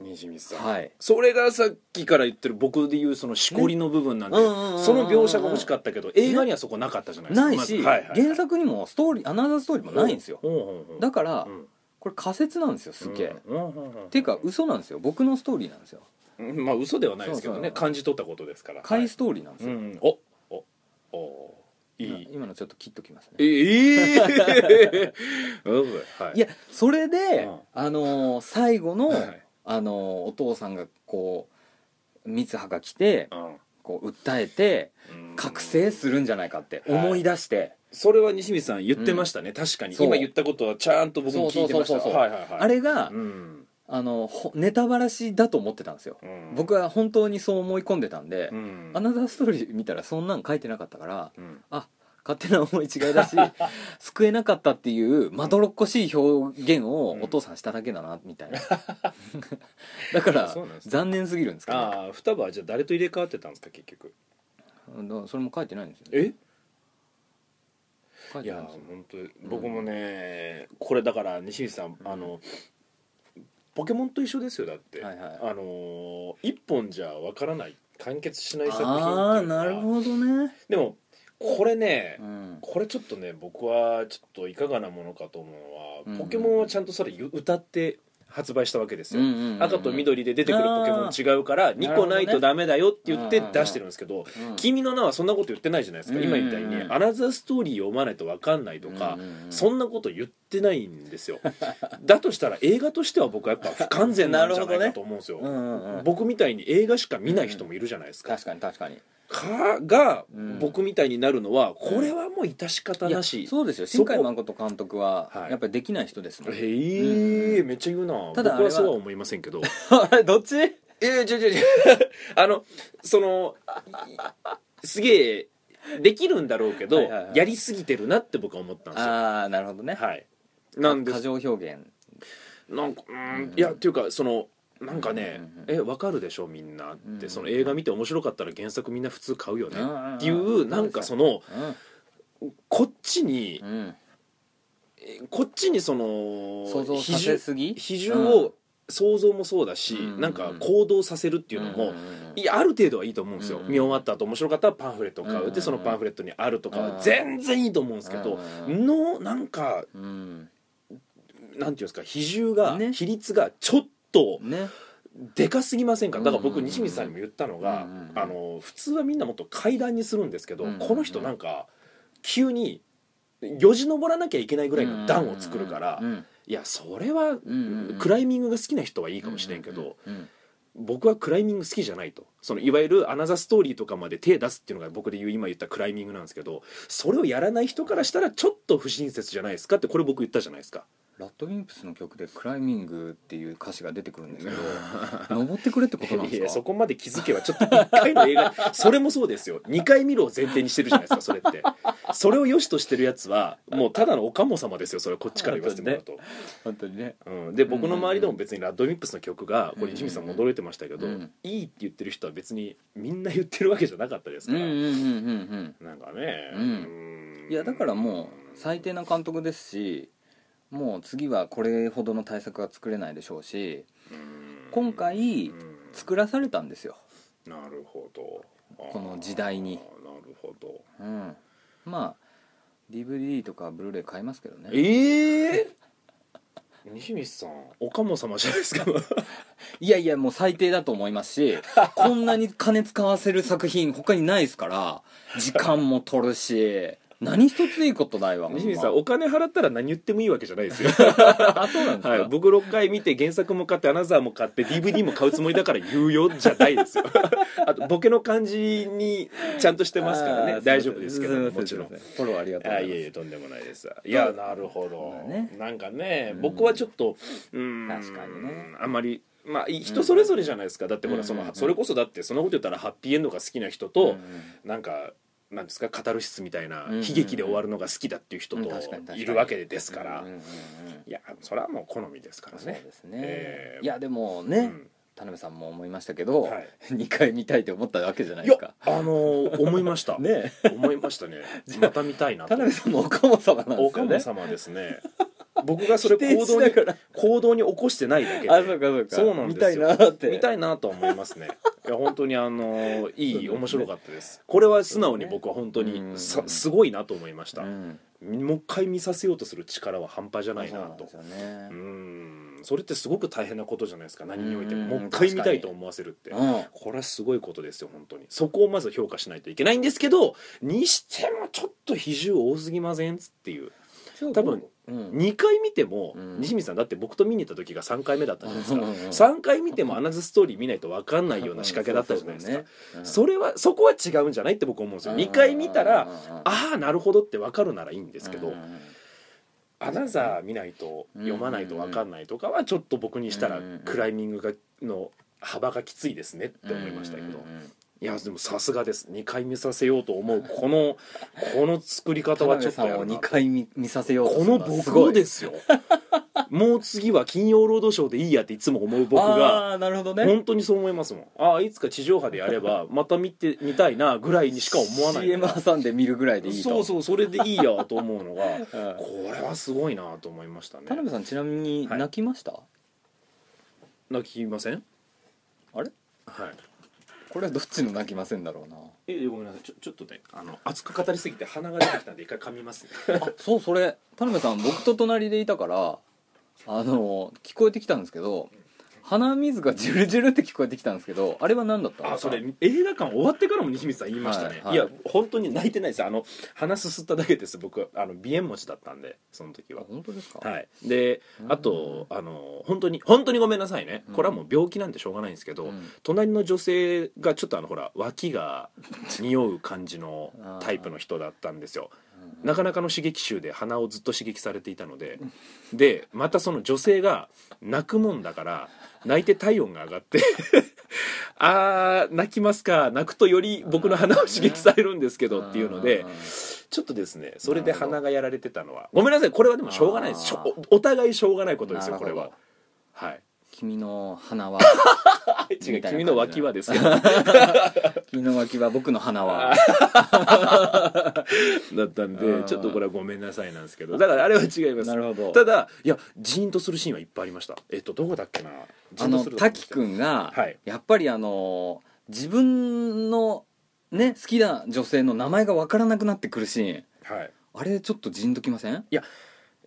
西光さん。はい。それがさっきから言ってる僕で言うそのしこりの部分なんでうんうんうんうんその描写が欲しかったけど映画にはそこなかったじゃないですか。ないし、まず。はいはいはい。原作にもストーリーアナザーストーリーもないんですよ。だから、うん。これ仮説なんですよすげえ、っていうか嘘なんですよ。僕のストーリーなんですよ。うんまあ嘘ではないですけどね。感じ取ったことですから。回ストーリーなんですよ、うんおおおいい。今のちょっと切っときますね。ええ はい。いやそれで、うん。あのー最後の、はいあのーお父さんがこう三葉が来てうん。こう訴えてうん。覚醒するんじゃないかってはい。思い出して、それは西光さん言ってましたね、確かに。今言ったことはちゃんと僕も聞いてました。あれが、うん。あのほネタバラシだと思ってたんですよ、うん。僕は本当にそう思い込んでたんで、うん。アナザーストーリー見たらそんなん書いてなかったからうん。あ勝手な思い違いだし 救えなかったっていうまどろっこしい表現をお父さんしただけだなみたいな。だからそうなんですね。残念すぎるんですけど、ああ双葉はじゃあ誰と入れ替わってたんですか結局？うんそれも書いてないんですよ。ねえ？いいてないんですよ。本当に僕もね、これだから西光さん、あのポケモンと一緒ですよだって、はいはい。あのー一本じゃわからない完結しない作品っていうか。ああなるほどね、でもこれね、うん、これちょっとね僕はちょっといかがなものかと思うのは、うん。ポケモンはちゃんとそれ歌って発売したわけですよ、赤と緑で出てくるポケモン違うからー2個ないとダメだよって言って出してるんですけどうん君の名はそんなこと言ってないじゃないですか。うん今言ったようにアナザーストーリー読まないと分かんないとかそんなこと言ってないんですよ。だとしたら映画としては僕はやっぱ不完全なんじゃないかと思うんですよ。うんうん。うん僕みたいに映画しか見ない人もいるじゃないですか。確かに確かに。かがうん。僕みたいになるのはこれはもう致し方なし。いやそうですよ。新海誠監督ははい。やっぱりできない人ですもん、へえめっちゃ言うな。ただ僕はそうは思いませんけど。あれどっち？ええちょちょちょあのそのいすげえできるんだろうけどはいはいはい。やりすぎてるなって僕は思ったんですよ。ああなるほどね。はいなんです。過剰表現。なんかうんうん。いやっていうかそのなんかねうんうん「えわかるでしょみんな」っうん。てその映画見て面白かったら原作みんな普通買うよね。っっていうなんかそのうんこっちにうん。こっちにその想像さ比重せすぎ？比重を想像もそうだしうんなんか行動させるっていうのもんんいやある程度はいいと思うんですよ。うん見終わった後面白かったらパンフレットを買う。んうでそのパンフレットにあるとかうんは全然いいと思うんですけどうん。のなんかうんなんていうんですか比重がね。比率がちょっとね。でかすぎませんか？だから僕うん西光さんにも言ったのがうんあの普通はみんなもっと階段にするんですけどうんこの人なんか急によじ登らなきゃいけないぐらいの段を作るからうんいやそれはうんうんクライミングが好きな人はいいかもしれんけどうん僕はクライミング好きじゃないと。そのいわゆるアナザーストーリーとかまで手出すっていうのが僕で言う今言ったクライミングなんですけどそれをやらない人からしたらちょっと不親切じゃないですかってこれ僕言ったじゃないですかラッドウィンプスの曲で「クライミング」っていう歌詞が出てくるんですけど 登ってくれってことなんいですか？やそこまで気づけばちょっと1回の映画それもそうですよ。2回見ろを前提にしてるじゃないですかそれって。それを良しとしてるやつはもうただのおかも様ですよそれはこっちから言わせてもらうと、本当にね。うん、で僕の周りでも別にラッドウィンプスの曲がこれ西見さんも驚いてましたけど、うん。いいって言ってる人は別にみんな言ってるわけじゃなかったですか。ら、うんうんうんうん。なんかね、うん。うん。いやだからもう最低な監督ですしもう次はこれほどの対策は作れないでしょうしうん。今回うん。作らされたんですよ、なるほど。この時代に。なるほど。うん、まあ DVD とかブルーレイ買いますけどね。ええ 西光さんおかも様じゃないですか。いやいやもう最低だと思いますしこんなに金使わせる作品他にないですから時間も取るし何一ついいことないわ西光さんお金払ったら何言ってもいいわけじゃないですよ。あそうなんですか、はい、僕6回見て原作も買ってアナザーも買って DVD も買うつもりだから言うよじゃないですよ。あとボケの感じにちゃんとしてますからね。大丈夫ですけどもちろん。フォローありがとうございます。あいえいえとんでもないです。いやなるほど、まあね。なんかねうん。僕はちょっとうん確かにね。あんまりまあい人それぞれじゃないですか。だってほらその、それこそだってそのこと言ったらハッピーエンドが好きな人と、なんかなんですかカタルシスみたいな悲劇で終わるのが好きだっていう人といるわけですから、いやそれはもう好みですからね。そうですね、えー。いやでもね、うん。田辺さんも思いましたけど、はい。2回見たいと思ったわけじゃないですか。あのー思いました、ね。思いましたね。また見たいなと。田辺さんもお様なんでおすよね。かも様ですね。僕がそれ行動に行動に起こしてないだけで。あそうかそうか。そうなんですよ。見たいなって。見たいなとは思いますねいや本当にあのーいい面白かったです。これは素直に僕は本当うんにさすごいなと思いました、うん。もう一回見させようとする力は半端じゃないなと。それってすごく大変なことじゃないですか。何においても。うん。もう一回見たいと思わせるって。うん。これはすごいことですよ本当に。そこをまず評価しないといけないんですけどにしてもちょっと比重多すぎませんっていう。多分う？ん2回見ても、うん。西見さんだって僕と見に行った時が3回目だったじゃないですか、うんうんうん。3回見てもアナザーストーリー見ないと分かんないような仕掛けだったじゃないですか、それはそこは違うんじゃないって僕思うんですよ。2回見たらあああなるほどって分かるならいいんですけど、アナザー見ないと読まないと分かんないとかはちょっと僕にしたらクライミングがの幅がきついですねって思いましたけど、いやでもさすがです。2回見させようと思う。このこの作り田方はちょっとやるな。2回見見させようとこの僕をですよ。もう次は金曜ロードショーでいいやっていつも思う僕がああなるほどね。本当にそう思いますもん。ああいつか地上波でやれば また見てみたいなぐらいにしか思わない。CM 挟んで見るぐらいでいいと。そうそうそれでいいやと思うのがうん。これはすごいなと思いましたね。田辺さんちなみにはい。泣きました、泣きません？あれ？はいこれはどっちの泣きませんだろうな。えごめんなさい。ちょちょっとねあの熱く語りすぎて鼻が出てきたんで一回噛みますね。あそうそれ田辺さん僕と隣でいたからあの聞こえてきたんですけど鼻水がジュルジュルって聞こえてきたんですけどあれは何だったんですかあそれ映画館終わってからも西光さん言いましたね、はいはい。いや本当に泣いてないです。あの鼻すすっただけです。僕あの鼻炎持ちだったんでその時は。あ本当ですか、はい。でうん。あとあの本当に本当にごめんなさいね。うん。これはもう病気なんでしょうがないんですけど、うん。隣の女性がちょっとあのほら脇が匂う感じのタイプの人だったんですよなかなかの刺激臭で鼻をずっと刺激されていたのででまたその女性が泣くもんだから泣いて体温が上がって あー泣きますか泣くとより僕の鼻を刺激されるんですけどっていうのでちょっとですねそれで鼻がやられてたのはごめんなさいこれはでもしょうがないです。おお互いしょうがないことですよこれは。はい君の鼻は 違う君の脇はですけど 君の脇は僕の鼻は。だったんうんでちょっとこれはごめんなさいなんですけど。だからあれは違います。なるほど。ただいやジーンとするシーンはいっぱいありました。えっとどこだっけな？あの滝くんが、はい。やっぱりあの自分のね好きな女性の名前がわからなくなってくるシーン。はい。あれちょっとジーンときません？い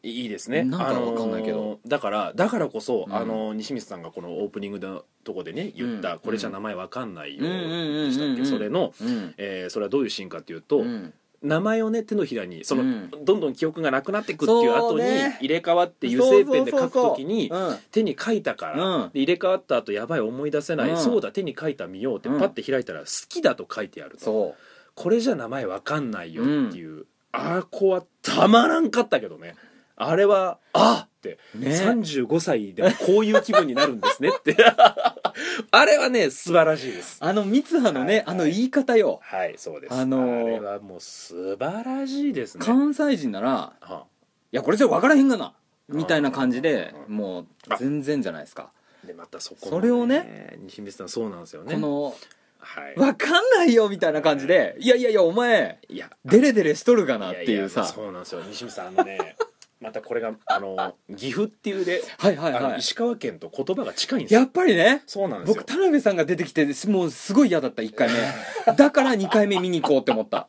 いですね。なんかわかんないけど。あのーだからだからこそ、うん。あのー西光さんがこのオープニングのとこでね言った、うん。これじゃ名前わかんないよでしたっけ？それの、うん。えーそれはどういうシーンかっていうと、うん。名前をね手のひらにその、うん。どんどん記憶がなくなっていくっていう後に入れ替わって油性ペンで書く時にそうそう。そう手に書いたから、うん。で入れ替わった後やばい思い出せない、うん。そうだ手に書いた見ようってうん。パッて開いたら好きだと書いてあると、そこれじゃ名前わかんないよっていう、あーこはたまらんかったけどねあれはあって、うね35歳でもこういう気分になるんですねって。あれはね素晴らしいです。あの三葉のね、はい。あの言い方よ。はいそうです。あのーあれはもう素晴らしいですね。関西人ならはいやこれじゃ分からへんがなみたいな感じでうんもう全然じゃないですか。いでまたそこそれをね西光さんそうなんですよね。このはい。分かんないよみたいな感じでいやいやいやお前いや。デレデレしとるがなっていうさ。そうなんですよ。西光さんあのねまたこれがあの 岐阜っていうで、はいはいはい。石川県と言葉が近いんですよ。やっぱりねそうなんですよ。僕田辺さんが出てきてもうすごい嫌だった1回目。だから2回目見に行こうって思った。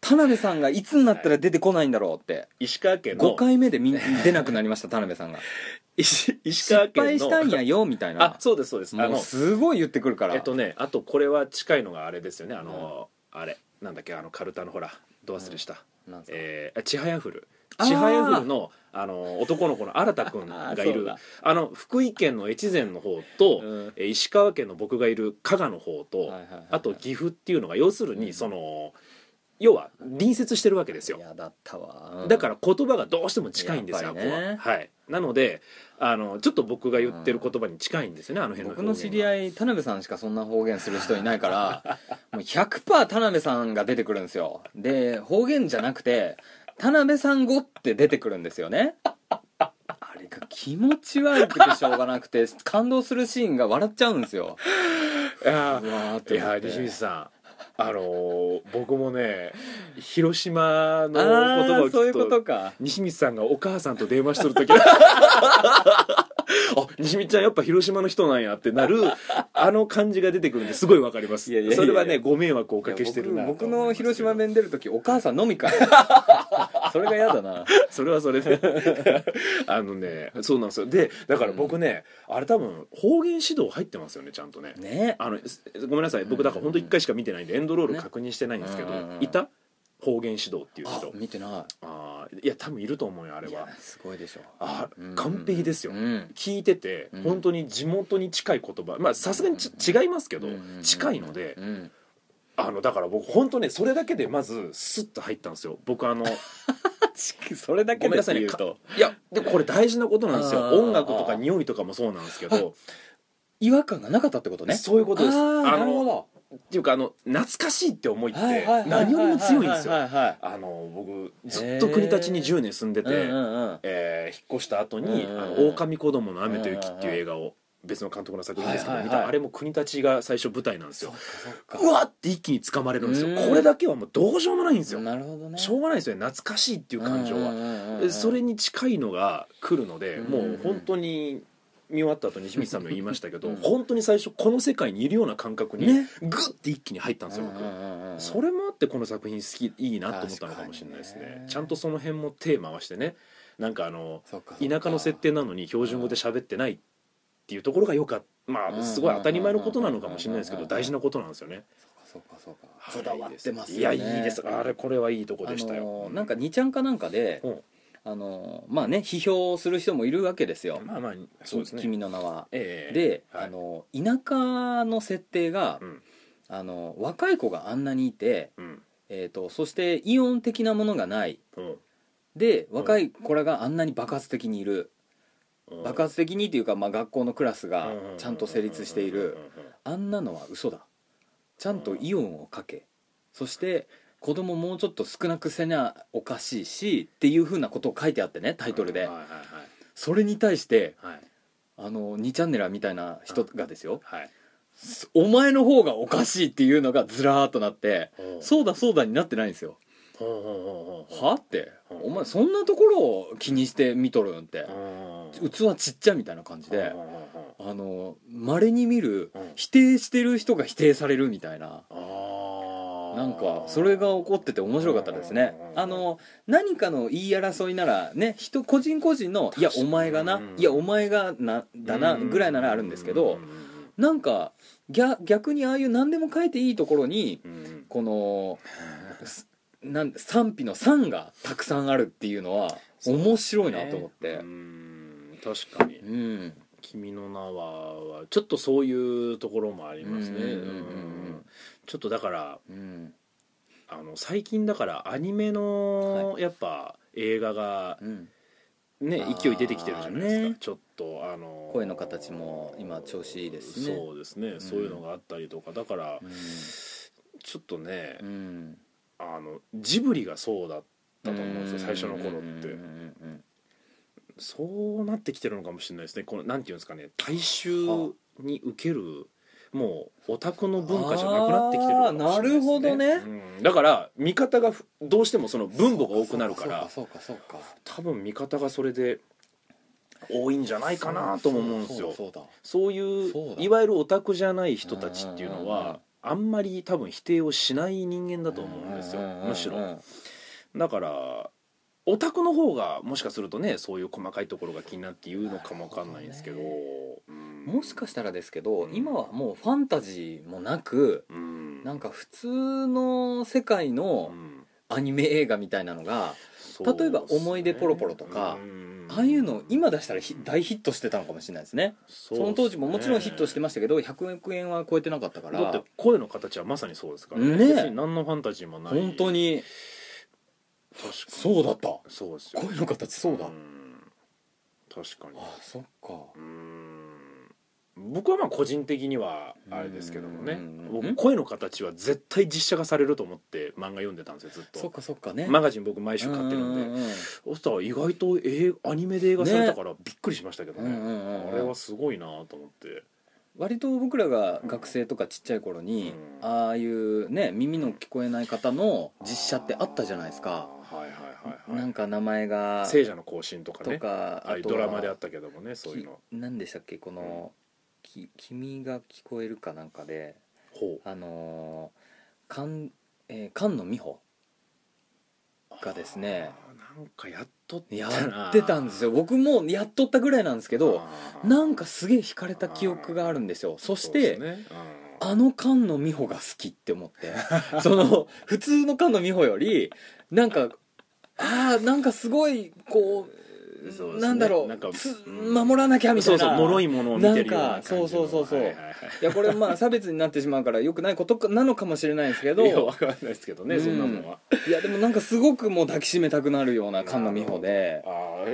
田辺さんがいつになったら出てこないんだろうって。石川県5の回目で見出なくなりました田辺さんが。石川県の敗したんやよみたいあなそうですそうです。あもうのすごい言ってくるから。えっとねあとこれは近いのがあれですよね。あの、あれ。なんだっけあのカルタのほらど忘れした、なんえー、ちはやふるちはやふるのあの男の子の新田君がいる。あの福井県の越前の方と、うん。えー石川県の僕がいる加賀の方と、はいはいはいあと岐阜っていうのが要するに、うん。その要は隣接してるわけですよ。嫌だったわ。だから言葉がどうしても近いんですよ、ね。は。はい。なのであのちょっと僕が言ってる言葉に近いんですよね、あの辺の僕の知りい合い田辺さんしかそんな方言する人いないからもう100%田辺さんが出てくるんですよ。で方言じゃなくて田辺さん語って出てくるんですよね。あれが気持ち悪くてしょうがなくて感動するシーンが笑っちゃうんですよ。やーうわーっていや思って。西水さんあのー僕もね広島の言あ葉を聞くととか。西光さんがお母さんと電話しとる時あ西光ちゃんやっぱ広島の人なんやってなるあの感じが出てくるんですごいわかります。いやいやいやそれはねご迷惑をおかけしてるな。僕僕の広島弁出る時お母さん飲みかい それが嫌だな。それはそれで。あのねそうなんですよ。でだから僕ね、あれ多分方言指導入ってますよねちゃんとね。ね。あのすごめんなさい。僕だから本当一回しか見てないんでエンドロール確認してないんですけど、ねうん。うんうんいた方言指導っていうあ人見てなあーいや多分いると思うよあれは。すごいでしょあうん。完璧ですよ、うん。聞いててうん。本当に地元に近い言葉。まあさすがにち違いますけど、うん。近いのでうん。あのだから僕本当ねそれだけでまずスッと入ったんですよ。僕あの それだけで言うと。いやでもこれ大事なことなんですよ。音楽とか匂いとかもそうなんですけど違和感がなかったってことね。そういうことです。あのなるほどっていうかあの懐かしいって思いって何よりも強いんですよ。あの僕ずっと国立に10年住んでて、えー引っ越した後に「うんうんうん。あの狼子供の雨と雪」っていう映画を別の監督の作品ですけど、見たあれも国立が最初舞台なんですよ。うわって一気に掴まれるんですよ。うん。これだけはもうどうしようもないんですよ。かなるほどね。しょうがないですよね。懐かしいっていう感情は、それに近いのが来るので、うん。もう本当に見終わった後西光さんも言いましたけど、うん。本当に最初この世界にいるような感覚にね。グッて一気に入ったんですよ、僕、それもあってこの作品好きいいなと思ったのかもしれないですね。ちゃんとその辺もテーマはしてねなんかあの田舎の設定なのに標準語で喋ってないっていうところがよかった。まあすごい当たり前のことなのかもしれないですけど大事なことなんですよね。そうかそうかこだわってますよね。いやいいです。あれこれはいいとこでしたあよのなんか2ちゃんかなんかでうんあのまあね批評する人もいるわけですよ。まあまあそうですね。君の名は。ええ。で、はい。あの田舎の設定が、うん。あの若い子があんなにいて、うん。えー、とそしてイオン的なものがない。うん。で若い子らがあんなに爆発的にいる。うん。爆発的にっていうか、まあ、学校のクラスがうんちゃんと成立している。あんなのは嘘だ。ちゃんとイオンをかけ。そして子供もうちょっと少なくせなおかしいしっていうふうなことを書いてあってねタイトルで。はいはいそれに対してはい。はいあの2チャンネラーみたいな人がですよ。はい「お前の方がおかしい」っていうのがずらーっとなってほ「そうだそうだ」になってないんですよ。ほうほうほうほうはって。うん。お前そんなところを気にして見とるんって。うん。器ちっちゃみたいな感じでほうほうほうほうあの稀に見るうん。否定してる人が否定されるみたいななんかそれが起こってて面白かったですね。うんあの何かの言い争いならね人個人個人の「いやお前がなうん」「いやお前がなだな」ぐらいならあるんですけどなんか逆逆にああいう何でも書いていいところにこのすなん賛否の「賛」がたくさんあるっていうのは面白いなと思って。うん。確かに。うん「君の名は」はちょっとそういうところもありますね。ちょっとだからうん。あの最近だからアニメのやっぱ映画がうん。ねあー勢い出てきてるじゃないですか。ねちょっとあの声の形も今調子いいですしね。そうですね。そういうのがあったりとか。だからうん。ちょっとねうん。あのジブリがそうだったと思うんですよ最初の頃ってそうなってきてるのかもしれないですね。このなんていうんですかね。大衆に受けるもうオタクの文化じゃなくなってきてるのかもしれないです、ね、なるほどね。うん。だから見方がふどうしてもその分母が多くなるから。そうかそうか多分見方がそれで多いんじゃないかなとも思うんですよ。そういういわゆるオタクじゃない人たちっていうのはあんまり多分否定をしない人間だと思うんですよ。むしろ。だからオタクの方がもしかするとねそういう細かいところが気になって言うのかもわかんないんですけど。うん。もしかしたらですけど、うん。今はもうファンタジーもなくうん。なんか普通の世界のうん。アニメ映画みたいなのが、そうですね。例えば思い出ポロポロとかうん。ああいうの今出したらひ大ヒットしてたのかもしれないですね。そその当時ももちろんヒットしてまましたけど100億円は超えてなかったから。だって声の形はまさにそうですからね。別に何のファンタジーもない。本当にそうだった。そうですよ声の形そうだ、ん。確かに。あそっか。うん。僕はまあ個人的にはあれですけどもね。声の形は絶対実写化されると思って漫画読んでたんですよずっと。そっかそっかね。マガジン僕毎週買ってるんで。そしたら意外と映アニメで映画されたからびっくりしましたけどね、うんうんうんうん。あれはすごいなと思って。割と僕らが学生とかちっちゃい頃に、うん。ああいうね耳の聞こえない方の実写ってあったじゃないですか、はいはいはいはい。なんか名前が聖者の行進とかとねかあドラマであったけどもねそういうの。き何でしたっけこの、き君が聞こえるかなんかであのー菅えー菅野美穂がですねなんかやっとやな。ってたんですよ。僕もやっとったぐらいなんですけどなんかすげえ惹かれた記憶があるんですよ。そしてねあの菅野美穂が好きって思って。その普通の菅野美穂よりなんかああなんかすごいこううんそうですね。なんだろうなんかつうん。守らなきゃみたいな。そう脆いものを見てるような感じのなんかそうそうそうそう。はいはいはいいやこれまあ差別になってしまうからよくないことかなのかもしれないですけど。いやわかんないですけどね、うん。そんなもんは。いやでもなんかすごくもう抱きしめたくなるような菅野美穂で。あ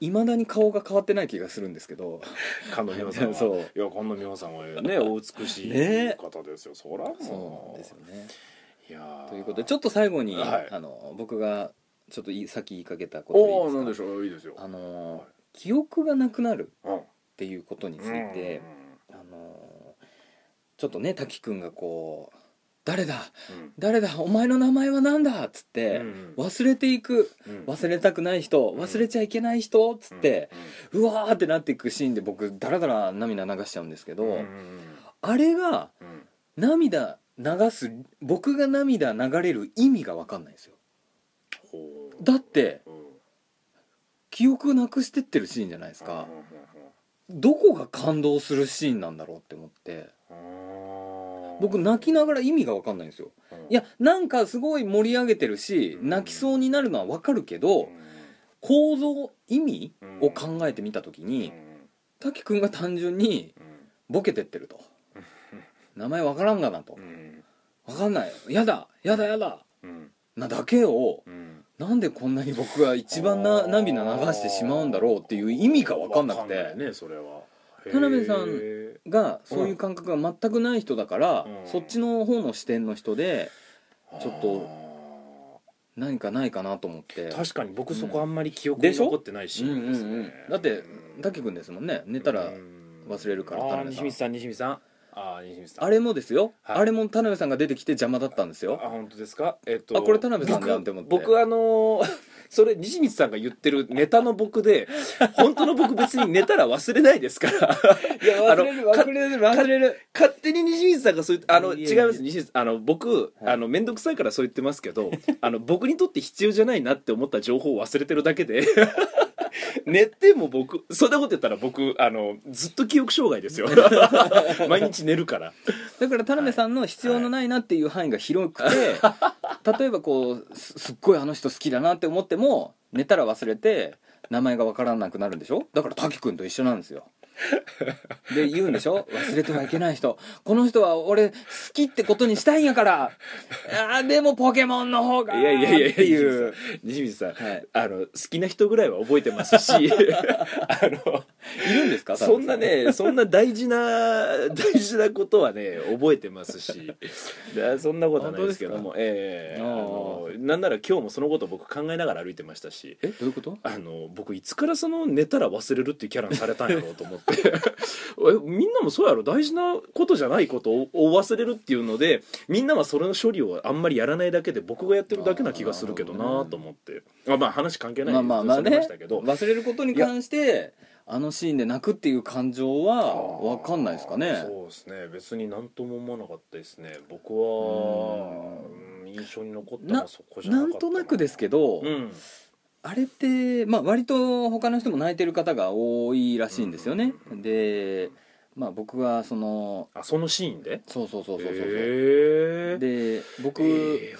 いまだに顔が変わってない気がするんですけど。あ菅野美穂さんは。そう。いや菅野美穂さんはね お美しいね方ですよ、そらもう。そうですよね。いやー。ということでちょっと最後に、はい。あの僕がちょっといさっき言いかけたことでいいですか？でしょう。いいですよ。あの、はい。記憶がなくなるうん。っていうことについて、あのちょっとね滝くんがこう「誰だ？うん。誰だ？お前の名前は何だ?」っつって、うん忘れていく。うん。忘れたくない人忘れちゃいけない人？っつって、うわーってなっていくシーンで僕ダラダラ涙流しちゃうんですけど、あれがうん。涙流す僕が涙流れる意味が分かんないんですよ。だってう。ん記憶なくしてってるシーンじゃないですか、どこが感動するシーンなんだろうって思って僕泣きながら意味が分かんないんですよ。いやなんかすごい盛り上げてるしうん。泣きそうになるのは分かるけど構造意味を考えてみた時に滝くんが単純にボケてってると。名前分からんがなと。分かんないやだやだやだ。なだけをなんでこんなに僕が一番な涙流してしまうんだろうっていう意味が分かんなくわてねそれは田辺さんへがそういう感覚が全くない人だから、うん。そっちの方の視点の人でーちょっと何かないかなと思って。確かに僕そこあんまり記憶に残ってないシーンですね、うんうん。うん。だって滝君ですもんね。寝たら忘れるからあ田辺さん。ー西光さん西光さん。あー西光さん。あれもですよ、はい。あれも田辺さんが出てきて邪魔だったんですあよ本当ですか？えっとあこれ田辺さんだって思って。僕僕あのーそれ西光さんが言ってるネタの僕で本当の僕別に寝たら忘れないですから。いやあのか忘れる忘れる。勝手に西光さんがそう言ってあの違います。西光あの僕、はい。あの面倒くさいからそう言ってますけどあの僕にとって必要じゃないなって思った情報を忘れてるだけで 寝ても僕そんなこと言ったら僕あのずっと記憶障害ですよ。毎日寝るから。だから田辺さんの必要のないなっていう範囲が広くて、例えばこうすすっごいあの人好きだなって思っても寝たら忘れて名前が分からなくなるんでしょ？だから滝君と一緒なんですよで言うんでしょ？忘れてはいけない人。この人は俺好きってことにしたいんやから。あーでもポケモンの方がいやいやいやっていう西光さん、はい。あの好きな人ぐらいは覚えてますし。あのいるんですか？そんなねそんな大事な大事なことはね覚えてますし。だそんなことはないですけども。ええ。あー。あのなんなら今日もそのこと僕考えながら歩いてましたし。えどういうこと？あの僕いつからその寝たら忘れるっていうキャラにされたんやろうと思って えみんなもそうやろ？大事なことじゃないことをを忘れるっていうのでみんなはそれの処理をあんまりやらないだけで僕がやってるだけな気がするけどなと思って。まあまあ話関係ないまあまあまあね。ましたけど。忘れることに関してあのシーンで泣くっていう感情は分かんないですかね。そうですね。別に何とも思わなかったですね。僕はうん。印象に残ったのはそこじゃなかったなんとなくですけど、うんあれって、まあ、割と他の人も泣いてる方が多いらしいんですよね、うんで、まあ、僕はそのあそのシーンで？そうそうそうそうそう、へえで僕、えー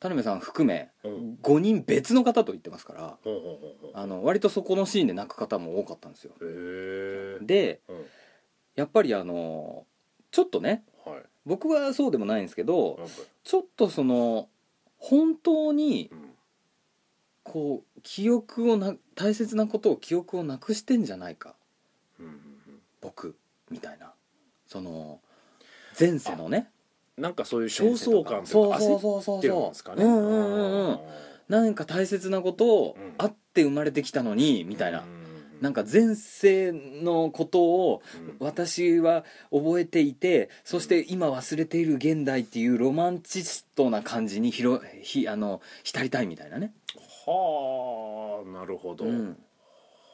田辺さん含めうん。うん5人別の方と言ってますからほうほうほうほう。あの割とそこのシーンで泣く方も多かったんですよ。へえでうん。やっぱりあのちょっとねはい。僕はそうでもないんですけどちょっとその本当にうんこう記憶をな大切なことを記憶をなくしてんじゃないか。うんうん僕みたいな。その前世のね。なんかそういう焦燥感とか焦ってるんですかね。うんうんうんうん。なんか大切なことをうん。あって生まれてきたのにみたいな。うんなんか前世のことをうん。私は覚えていてそして今忘れている現代っていうロマンチストな感じにひろひあの浸りたいみたいなね、はあなるほど、うん、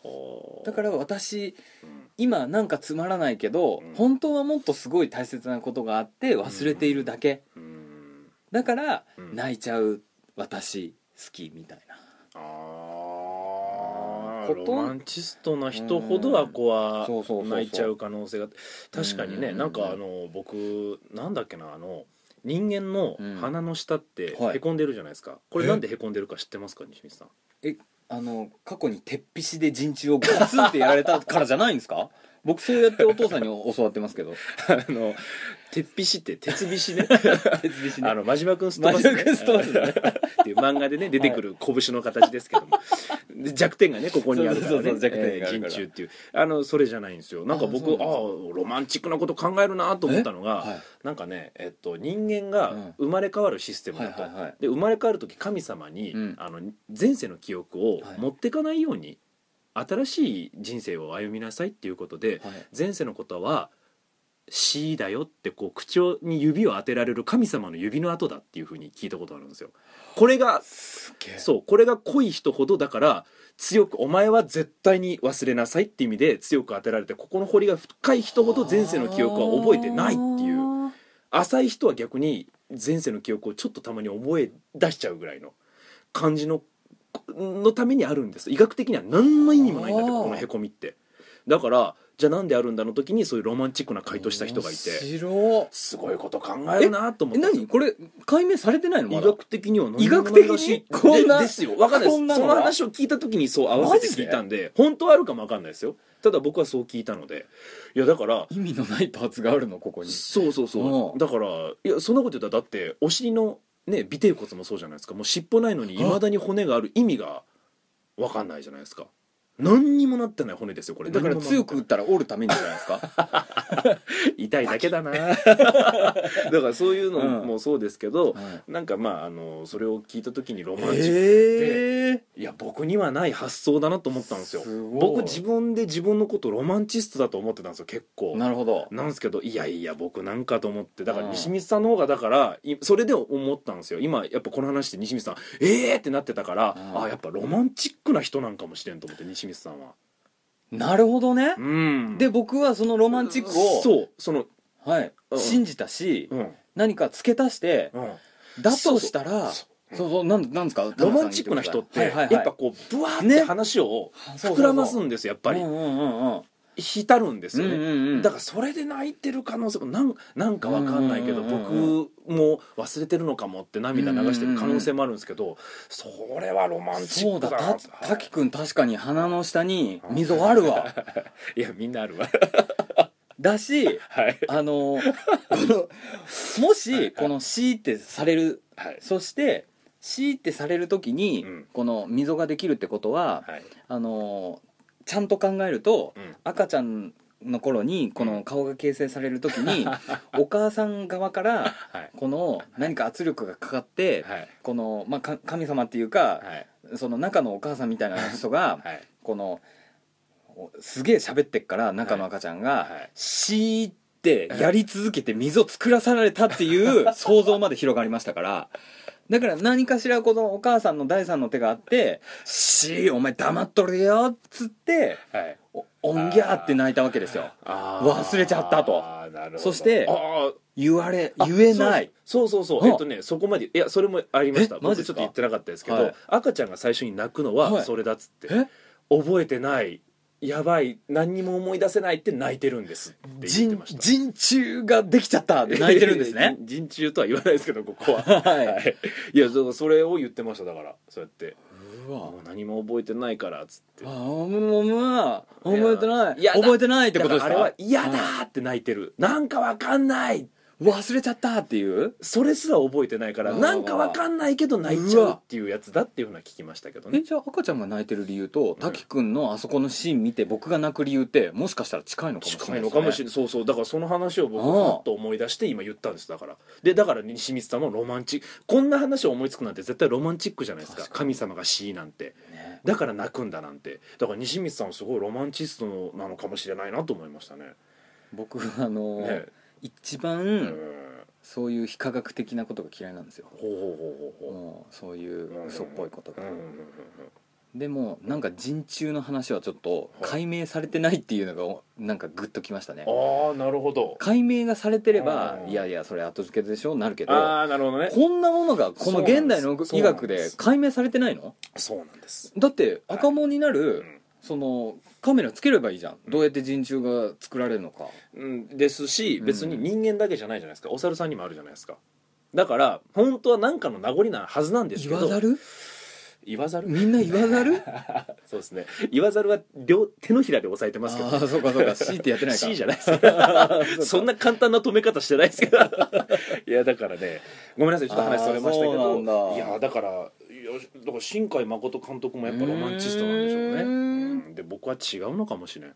はあ。だから私うん。今なんかつまらないけど、うん。本当はもっとすごい大切なことがあって忘れているだけ、うん。だからうん。泣いちゃう私好きみたいな。ああことロマンチストな人ほどは子は泣いちゃう可能性が確かにね。うん。なんかあの僕なんだっけなあの人間の鼻の下ってはい。へこんでるじゃないですか。これなんでへこんでるか知ってますか西光さん？あの過去に鉄皮紙で陣地をガツンってやられたからじゃないんですか？僕そうやってお父さんに教わってますけど。あの鉄皮紙って鉄皮紙ね。鉄皮紙あの真島君すっ飛ばす、ね、真島君す っていう漫画でね出てくる拳の形ですけども、で弱点がねここにあるからね。そうそうそう弱点があるから。えー陣中っていう。あのそれじゃないんですよ。なんか僕ああロマンチックなこと考えるなと思ったのが、はい。なんかね、えっと、人間が生まれ変わるシステムだと、はいはいはい。で生まれ変わる時神様に、うん。あの前世の記憶をはい。持ってかないように、新しい人生を歩みなさいっていうことで、はい。前世のことは死だよってこう口に指を当てられる神様の指の跡だっていうふうに聞いたことあるんですよ。これがそうこれが濃い人ほどだから強くお前は絶対に忘れなさいって意味で強く当てられてここの彫りが深い人ほど前世の記憶は覚えてないっていう。浅い人は逆に前世の記憶をちょっとたまに覚え出しちゃうぐらいの感じののためにあるんです。医学的には何の意味もないんだってあー。このへこみって。だからじゃあなんであるんだの時にそういうロマンチックな回答した人がいて面白すごいこと考えるなと思えって。何？これ解明されてないの？まだ医学的には何医学的に？こんなでですよ。わかんないです。その話を聞いた時にそう合わせて聞いたんで？本当はあるかもわかんないですよ。ただ僕はそう聞いたので。いやだから意味のないパーツがあるのここに。そうそうそう。うん。だからいやそんなこと言ったらだってお尻のね尾てい骨もそうじゃないですか。もう尻尾ないのにいまだに骨がある意味が分かんないじゃないですか何にもなってない骨ですよこれ。だから強く打ったら折るためにじゃないですか。痛いだけだな。だからそういうのうん。もそうですけど、はいなんかまああのそれを聞いた時にロマンチックへえいや僕にはない発想だなと思ったんですよ。僕自分で自分のことロマンチストだと思ってたんですよ結構。なるほど。なんですけどいやいや僕なんかと思って。だからうん。西光さんの方がだからいそれで思ったんですよ。今やっぱこの話で西光さんええーってなってたからうん。あやっぱロマンチックな人なんかもしれんと思って西光さんは。なるほどね。うん。で僕はそのロマンチックをそう。そのはいうん。信じたしうん。何か付け足してうん。だとしたらそそうそうなんなんですか？ロマンチックな人ってはいやっぱこうブワーってね。話をそうそうそう。膨らますんですよやっぱり。うんうんうんうん浸るんですよね、うんうんうんだからそれで泣いてる可能性もなんなんかわかんないけど、うんうんうんうん僕も忘れてるのかもって涙流してる可能性もあるんですけど、それはロマンチッそうだ。クだなた滝くん確かに鼻の下に溝あるわ。いやみんなあるわ。だしはい。あのこのもしこのシーってされるはい。そしてシーってされる時にうん。この溝ができるってことははい。あのちゃんと考えるとうん。赤ちゃんの頃にこの顔が形成される時に お母さん側からはい。この何か圧力がかかってはい。この、まあ、か神様っていうかはい。その中のお母さんみたいな人がはい。このおすげえ喋ってっから中の赤ちゃんがはい「シー」ってやり続けて溝作らされたっていう想像まで広がりましたからだから何かしらこのお母さんの第三の手があって「シーお前黙っとれよ」っつってはい。おおんぎゃーって泣いたわけですよ。忘れちゃったと。そして言われあ言えない。そうそうそうう。んえっとねそこまでいやそれもありました。僕ちょっと言ってなかったですけど、はい。赤ちゃんが最初に泣くのははい。それだっつって、え？覚えてないやばい何にも思い出せないって泣いてるんですって言って人ました。人中ができちゃったって 泣いてるんですね。人中とは言わないですけどここは。はい。はい。いやそれを言ってましただから。そうやって。うわ。もう何も覚えてないからっつって。あもうまあ覚えてない。いやだ覚えてないってことですか？あれは嫌だーって泣いてる、なんかわかんない忘れちゃったっていうそれすら覚えてないからなんかわかんないけど泣いちゃうっていうやつだっていうのは聞きましたけどね。えじゃあ赤ちゃんが泣いてる理由と滝くんのあそこのシーン見て僕が泣く理由ってもしかしたら近いのかもしれ近ないいのかもしれない。そうそう。だからその話を僕はっと思い出して今言ったんです。だからでだから西光さんもロマンチックこんな話を思いつくなんて絶対ロマンチックじゃないですか。神様が死なんて。ね。だから泣くんだなんて。だから西光さんはすごいロマンチストのなのかもしれないなと思いましたね。僕あのね一番、うん。そういう非科学的なことが嫌いなんですよ。ほうほうほうほうほもうそういう嘘っぽいことが。でもなんか人中の話はちょっと解明されてないっていうのがなんかグッときましたね。うんああなるほど。解明がされてればうんいやいやそれ後付けでしょ？なるけどああなるほどね。こんなものがこの現代の医学で解明されてないの？そうなんです。だって赤門になる、うんそのカメラつければいいじゃん。どうやって人中が作られるのか。うん、ですしうん。別に人間だけじゃないじゃないですか。お猿さんにもあるじゃないですか。だから本当は何かの名残なはずなんですけど。言わざる？言わざる？みんな言わざる？そうですね。言わざるは両手のひらで押さえてますけど。ああそうかそうか。C ってやってないか。C じゃないです か。そんな簡単な止め方してないですけど。いやだからねごめんなさい。ちょっと話それましたけあーそうなどいやだからだから新海誠監督もやっぱロマンチストなんでしょうね。うん。で僕は違うのかもしれん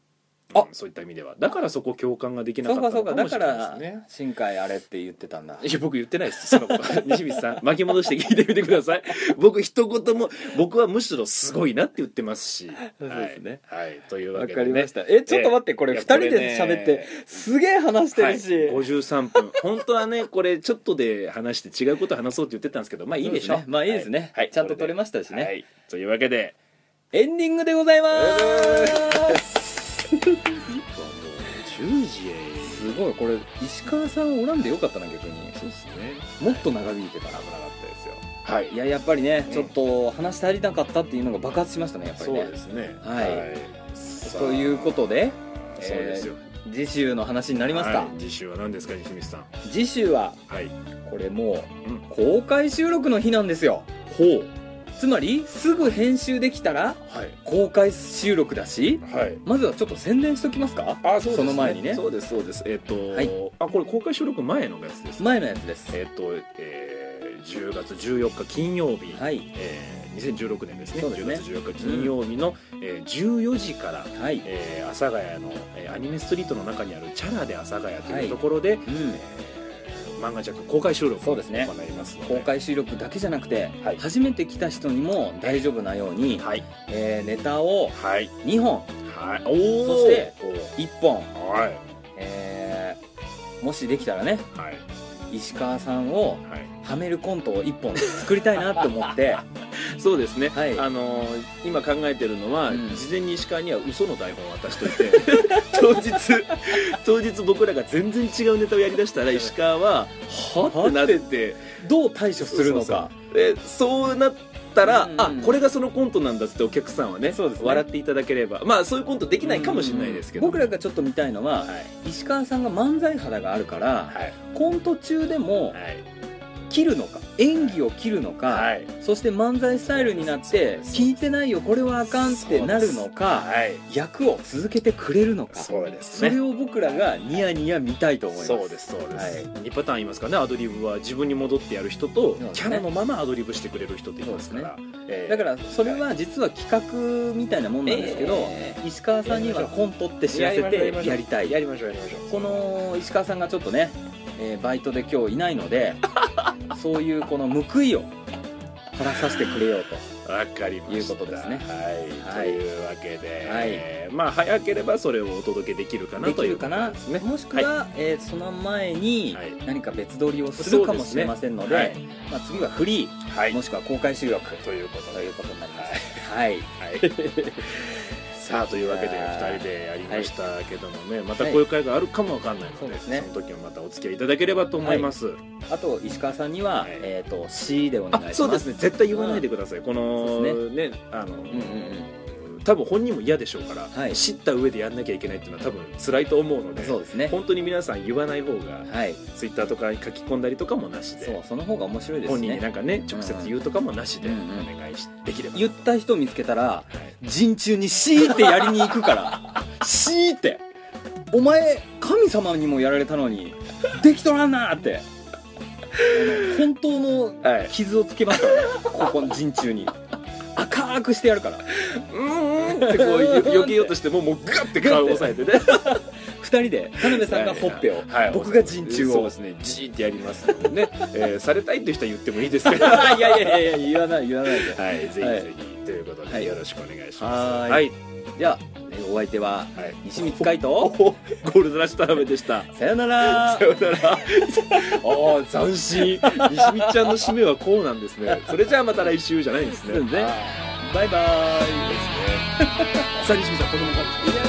あうんそういった意味では。だからそこ共感ができなそうかそうかだかったのかもしれないですね。新海あれって言ってたんだ。いや僕言ってないです。そのこと 西光さん巻き戻して聞いてみてください。僕一言も僕はむしろすごいなって言ってますし。そうですね。はい、はい、というわわけで、ね、かりました。えちょっと待ってこれいや2人で喋ってすげえ話してはい、るし53分。本当はねこれちょっとで話して違うこと話そうって言ってたんですけどまあいいでしょそうねまあいいですね。ちゃんと撮れましたしね。はい、というわけで。エンディングでございます10時へ。すごいこれ石川さんおらんでよかったな逆に。そうですね。もっと長引いてた危なかったですよ。はい。いややっぱりねうんちょっと話足りなかったっていうのが爆発しましたねやっぱりそうねですね。はい。さあということでそうですよ、えー次週の話になりますか、はい。次週は何ですか西光さん。次週ははい。これもううん。公開収録の日なんですよ。ほうつまりすぐ編集できたらはい。公開収録だしはい。まずはちょっと宣伝しときますか？あそうです、その前にね。そうですそうです。えっ、と、はい。あこれ公開収録前のやつです前のやつです。えっ、と、えーー10月14日金曜日、はい。えー2016年ですね。ですね。10月14日金曜日の、えー14時から、はい。えー阿佐ヶ谷の、えーアニメストリートの中にあるチャラで阿佐ヶ谷というところで、うん。えー漫画ジャック公開収録そうですね。います公開収録だけじゃなくて、はい。初めて来た人にも大丈夫なように、はい。えーネタをはい。2本。はい。おおそして1本、はい。えーもしできたらねはい。石川さんをはいはめるコントを1本作りたいなと思って。そうですね、はい。あのー今考えてるのは、うん。事前に石川には嘘の台本を渡しといて。当日当日僕らが全然違うネタをやりだしたら石川は「はってなって。どう対処するのか。でそうなったら、うんうんあこれがそのコントなんだってお客さんはねね。笑っていただければ。まあそういうコントできないかもしれないですけど、僕らがちょっと見たいのははい。石川さんが漫才肌があるからはい。コント中でもはい切るのか演技を切るのか、はい。そして漫才スタイルになって聞いてないよこれはあかんってなるのかはい。役を続けてくれるのかそうですね。それを僕らがニヤニヤ見たいと思います。そうですそうです、はい。2パターンいますからねアドリブは自分に戻ってやる人と、ね。キャラのままアドリブしてくれる人っていますから。えーだからそれは実は企画みたいなもんなんですけど、え石川さんにはコントって知らせてやりたい。やりましょうやりましょう。この石川さんがちょっとね、えーバイトで今日いないので そういうこの報いを晴らさせてくれようと。わかりました。いうことですね。はい、はい。というわけで、はい。えーまあ早ければそれをお届けできるかなでというかな、ですね。もしくは、えーその前にはい。何か別撮りをするかもしれませんのでそうですまあ、次はフリー、はい。もしくは公開収録ということで。ということになります。はい、はいさあというわけでいやー2人でやりましたけどもね、またこういう会があるかもわかんないので,、そうですね。その時はまたお付き合いいただければと思います、あと石川さんには、はい。えっ、と C でお願いします。あそうですね。絶対言わないでください、このそうでね。あの、うんうん多分本人も嫌でしょうから、はい。知った上でやんなきゃいけないっていうのは多分辛いと思うのでそうですね。本当に皆さん言わない方がはい。ツイッターとかに書き込んだりとかもなしでそうその方が面白いです本人になねんかね直接言うとかもなしでお願いしできれば。言った人見つけたらはい。陣中に C ってやりに行くから C って。お前神様にもやられたのにできとらんなって。本当のはい。傷をつけますからねここの陣中に赤くしてやるから。うーんってこうよ避けようとしてももうガッて顔を押さえてね。二人で田辺さんがほっぺを、はい僕が陣中を。そうですね。ジーってやりますのでね、えーされたいっていう人は言ってもいいですけど。いやいやいやいや言わない言わないで。はいぜひぜひ、はい。ということで、はい。よろしくお願いします。はーいはい、じゃあえお相手ははい、西光海お斗ゴールドラッシュ田辺でした。さよなら。さよなら。ああ斬新。西光ちゃんの締めはこうなんですね。それじゃあまた来週じゃないんですね。ね。あバイバイ。ね。さあ西光さんこのままいや